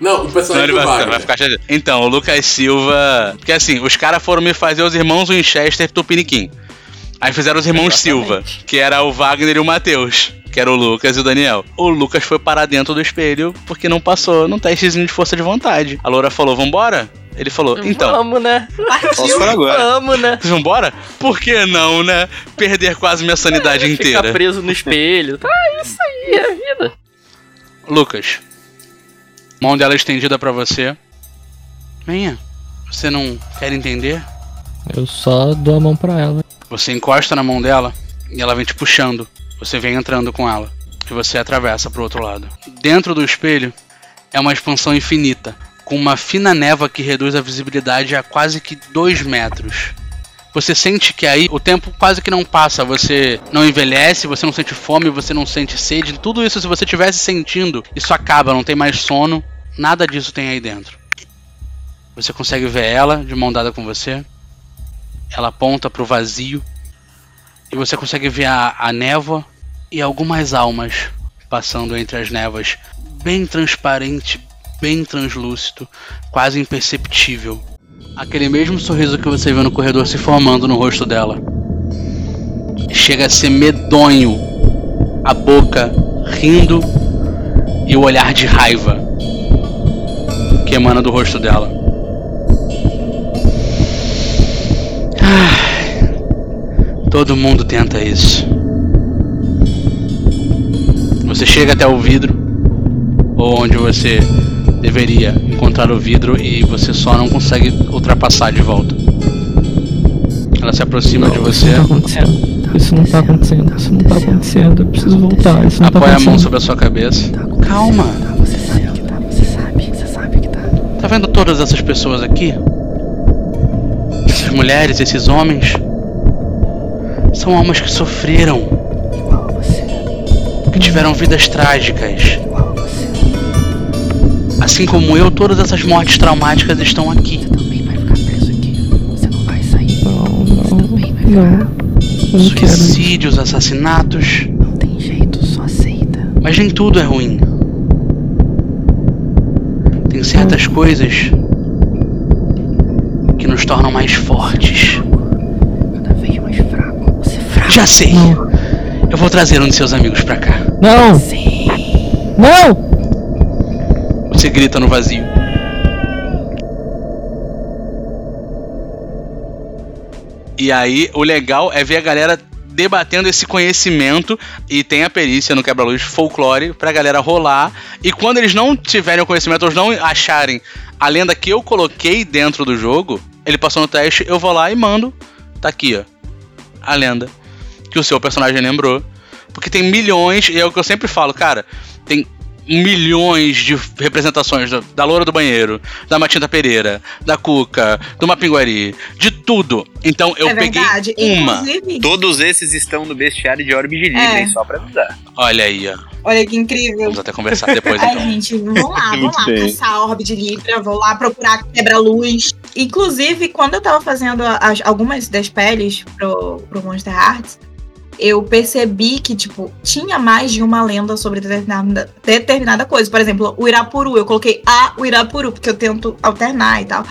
Não, o personagem do
vai, ficar-
Wagner.
vai ficar chateado. Então, o Lucas Silva. Porque assim, os caras foram me fazer os irmãos Winchester Tupiniquim. Aí fizeram os irmãos Silva, que era o Wagner e o Matheus. Que era o Lucas e o Daniel. O Lucas foi parar dentro do espelho porque não passou num testezinho de força de vontade. A Loura falou: Vambora? Ele falou: Então,
Vamos, né?
Agora.
Vamos, né?
vocês vambora? Por que não, né? Perder quase minha sanidade
Ficar
inteira.
preso no espelho. Tá, isso aí, é a vida.
Lucas, mão dela estendida pra você. Venha. Você não quer entender?
Eu só dou a mão pra ela.
Você encosta na mão dela e ela vem te puxando. Você vem entrando com ela e você atravessa pro outro lado. Dentro do espelho é uma expansão infinita, com uma fina névoa que reduz a visibilidade a quase que 2 metros. Você sente que aí o tempo quase que não passa, você não envelhece, você não sente fome, você não sente sede, tudo isso se você tivesse sentindo, isso acaba, não tem mais sono, nada disso tem aí dentro. Você consegue ver ela de mão dada com você. Ela aponta pro vazio e você consegue ver a, a névoa e algumas almas passando entre as névoas, bem transparente, bem translúcido, quase imperceptível. Aquele mesmo sorriso que você viu no corredor se formando no rosto dela. Chega a ser medonho, a boca rindo e o olhar de raiva que emana do rosto dela. Todo mundo tenta isso. Você chega até o vidro, ou onde você deveria encontrar o vidro, e você só não consegue ultrapassar de volta. Ela se aproxima de você,
Isso não tá acontecendo. Isso não tá acontecendo. Isso não tá acontecendo. Eu preciso voltar. Isso não tá
apoia a mão
acontecendo.
sobre a sua cabeça. Calma!
Você sabe que tá, você sabe, você sabe que tá.
Tá vendo todas essas pessoas aqui? Essas mulheres, esses homens? São almas que sofreram,
Igual a você,
que tiveram vidas trágicas.
igual a você.
Assim como eu, todas essas mortes traumáticas estão aqui.
Também vai ficar preso aqui. Você não vai sair.
Não,
Você
não,
também vai ficar.
não. Eu não quero.
Suicídios, assassinatos.
Não tem jeito, só aceita.
Mas nem tudo é ruim. Tem certas coisas que nos tornam mais fortes.
Cada vez mais fraco. Você é fraco.
Já sei.
Não.
Eu vou trazer um de seus amigos pra cá.
Não!
Sim.
Não!
Você grita no vazio. E aí, o legal é ver a galera debatendo esse conhecimento e tem a perícia no quebra-luz folclore pra galera rolar. E quando eles não tiverem o conhecimento, ou não acharem a lenda que eu coloquei dentro do jogo, ele passou no teste, eu vou lá e mando. Tá aqui, ó. A lenda que o seu personagem lembrou. Porque tem milhões, e é o que eu sempre falo, cara, tem milhões de representações da, da Loura do Banheiro, da Matinta Pereira, da Cuca, do Mapinguari, de tudo. Então eu
é
peguei
verdade.
uma.
Inclusive,
Todos esses estão no bestiário de Orbe de Livre,
É.
Só pra avisar.
Olha aí, ó.
olha que incrível.
Vamos até conversar depois
Ai,
então.
gente, vamos lá, vamos lá
bem.
caçar a orbe de Libra, vou lá procurar quebra-luz. Inclusive, quando eu tava fazendo as- algumas das peles pro, pro Monster Hearts, eu percebi que, tipo, tinha mais de uma lenda sobre determinada, determinada coisa. Por exemplo, o Irapuru, eu coloquei a o Irapuru, porque eu tento alternar e tal.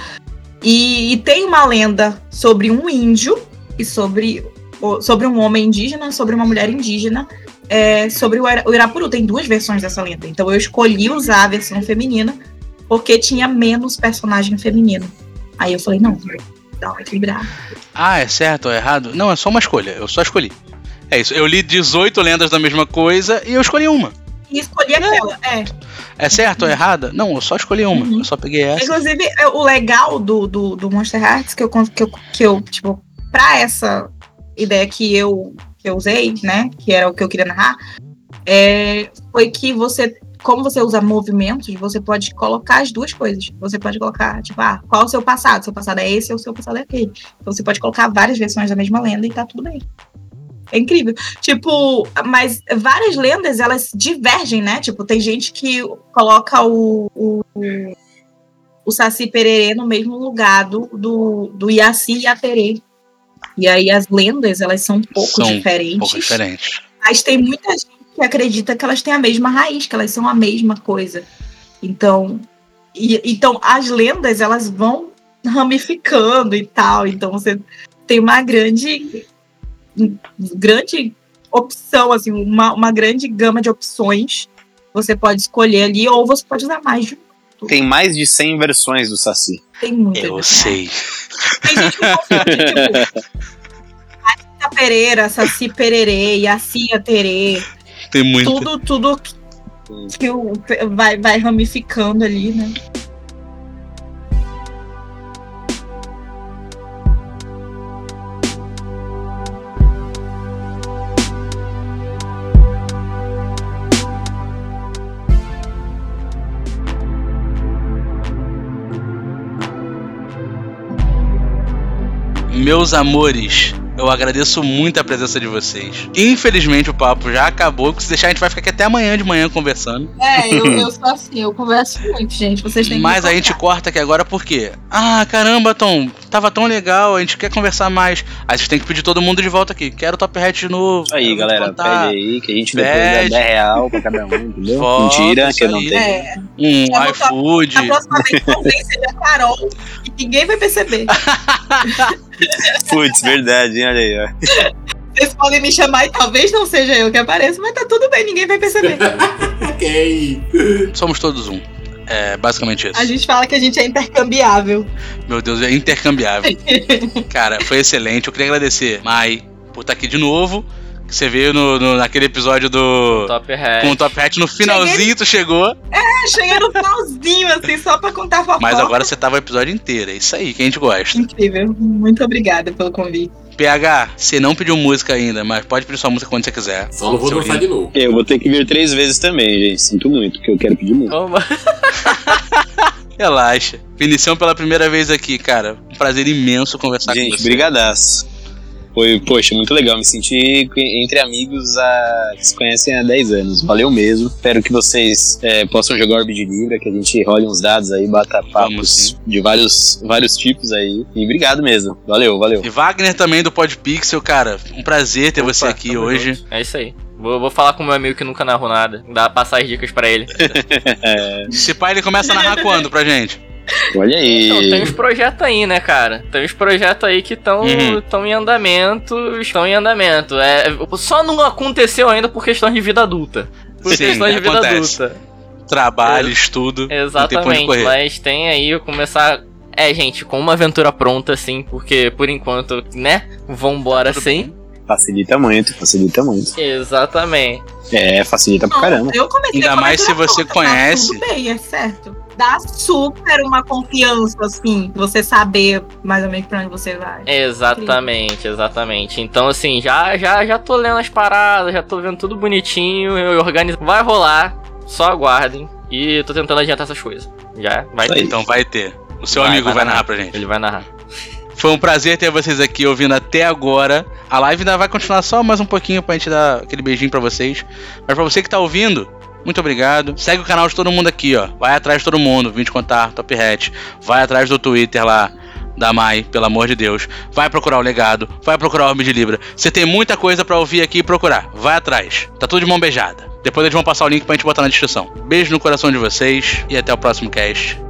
E, e tem uma lenda sobre um índio e sobre, sobre um homem indígena, sobre uma mulher indígena é, sobre o, Ira- o Irapuru. Tem duas versões dessa lenda. Então eu escolhi usar a versão feminina porque tinha menos personagem feminino. Aí eu falei, não, dar uma equilibrada.
Ah, é certo ou é errado? Não, é só uma escolha. Eu só escolhi. É isso. Eu li 18 lendas da mesma coisa e eu escolhi uma.
E escolhi aquela, é.
É certo ou é errada? Não, eu só escolhi uma.
Uhum.
Eu só peguei essa.
Inclusive, é, o legal do, do, do Monster Hearts, que eu, que, eu, que eu, tipo, pra essa ideia que eu, que eu usei, né, que era o que eu queria narrar, é, foi que você, como você usa movimentos, você pode colocar as duas coisas. Você pode colocar, tipo, ah, qual é o seu passado? Seu passado é esse ou seu passado é aquele. Então você pode colocar várias versões da mesma lenda e tá tudo bem. É incrível. Tipo, mas várias lendas, elas divergem, né? Tipo, tem gente que coloca o, o, o Saci Pererê no mesmo lugar do, do, do Iaci e Aterê. E aí as lendas, elas são um pouco
São
diferentes.
Um pouco diferente.
Mas tem muita gente que acredita que elas têm a mesma raiz, que elas são a mesma coisa. Então, e- então as lendas elas vão ramificando e tal. Então você tem uma grande, grande opção, assim, uma, uma grande gama de opções. Você pode escolher ali, ou você pode usar mais de um.
Tem mais de 100 versões do Saci.
Tem muita
Eu
gente.
sei.
Tem gente que confunde, tipo, Rita Pereira, Saci Pererê, Yacia Terê.
Tem muito.
tudo, tudo que, que vai, vai ramificando ali, né?
Meus amores, eu agradeço muito a presença de vocês. Infelizmente o papo já acabou. Se deixar, a gente vai ficar aqui até amanhã de manhã conversando.
É, eu, eu sou assim, eu converso muito, gente. Vocês têm
Mas a gente corta aqui agora por quê? Ah, caramba, Tom, tava tão legal, a gente quer conversar mais. Aí vocês têm que pedir todo mundo de volta aqui. Quero Top Hat de novo.
Isso aí, galera.
contar.
Pede aí, que a gente depois
Pede.
dá 10 real pra cada um, entendeu?
Volta,
Mentira, que eu não tenho.
É,
Um
Eu vou
iFood.
a próxima vez talvez seja Carol e ninguém vai perceber.
Putz, verdade, hein? Olha aí, ó.
Vocês podem me chamar e talvez não seja eu que apareça, mas tá tudo bem, ninguém vai perceber.
Ok.
Somos todos um. É basicamente isso.
A gente fala que a gente é intercambiável.
Meu Deus, é intercambiável. Cara, foi excelente. Eu queria agradecer, Mai, por estar aqui de novo. Que você veio no, no- naquele episódio do.
Top Hat.
Com o Top Hat no finalzinho, tu chegou.
É, cheguei no finalzinho, assim, só pra contar fofoca.
Mas agora você tava o episódio inteiro. É isso aí que a gente gosta.
Incrível. Muito obrigada pelo convite.
PH, você não pediu música ainda, mas pode pedir sua música quando você quiser.
Só não vou dançar de novo.
Eu vou ter que vir três vezes também, gente. Sinto muito, porque eu quero pedir muito.
Oba.
Relaxa. Vinicião pela primeira vez aqui, cara. Um prazer imenso conversar com
Gente,
você.
brigadaço. Foi, poxa, muito legal. Me senti entre amigos a, que se conhecem há 10 anos. Valeu mesmo. Espero que vocês é, possam jogar Orbe de Libra, que a gente role uns dados aí, bata papos de vários, vários tipos aí. E obrigado mesmo. Valeu, valeu.
E Wagner também do Podpixel, cara. Um prazer ter
Opa,
você aqui hoje.
junto. É isso aí. Vou, vou falar com o meu amigo que nunca narrou nada. Dá passar as dicas pra ele.
Esse pai ele começa a narrar quando pra gente?
Olha aí.
Então, tem uns projetos aí, né, cara? Tem uns projetos aí que estão
Uhum.
em andamento. Estão em andamento. É, só não aconteceu ainda por questões de vida adulta. Por
Sim,
questões de vida
acontece.
adulta.
Trabalho, estudo. Pra onde
Exatamente. Mas tem aí começar. É, gente, com uma aventura pronta, assim, porque por enquanto, né? Vambora
Tudo
sim.
Facilita muito, facilita muito.
Exatamente.
É, facilita pra caramba.
Eu comecei
Ainda mais se você
pronta,
conhece.
Tá tudo bem, é certo. Dá super uma confiança, assim, você saber mais ou menos pra onde você vai.
Exatamente, exatamente. Então, assim, já, já, já tô lendo as paradas, já tô vendo tudo bonitinho, eu organizo. Vai rolar. só aguardem. E tô tentando adiantar essas coisas. Já vai
Isso
ter.
aí.
Então vai ter. O seu
Vai,
amigo
vai
vai,
narrar.
narrar pra gente.
Ele vai narrar.
Foi um prazer ter vocês aqui ouvindo até agora. A live ainda vai continuar só mais um pouquinho pra gente dar aquele beijinho pra vocês. Mas pra você que tá ouvindo, muito obrigado. Segue o canal de todo mundo aqui, ó. Vai atrás de todo mundo. 20 contar, Top Hat. Vai atrás do Twitter lá da Mai, pelo amor de Deus. Vai procurar o legado. Vai procurar o Orbe de Libra. Você tem muita coisa pra ouvir aqui e procurar. Vai atrás. Tá tudo de mão beijada. Depois eles vão passar o link pra gente botar na descrição. Beijo no coração de vocês e até o próximo cast.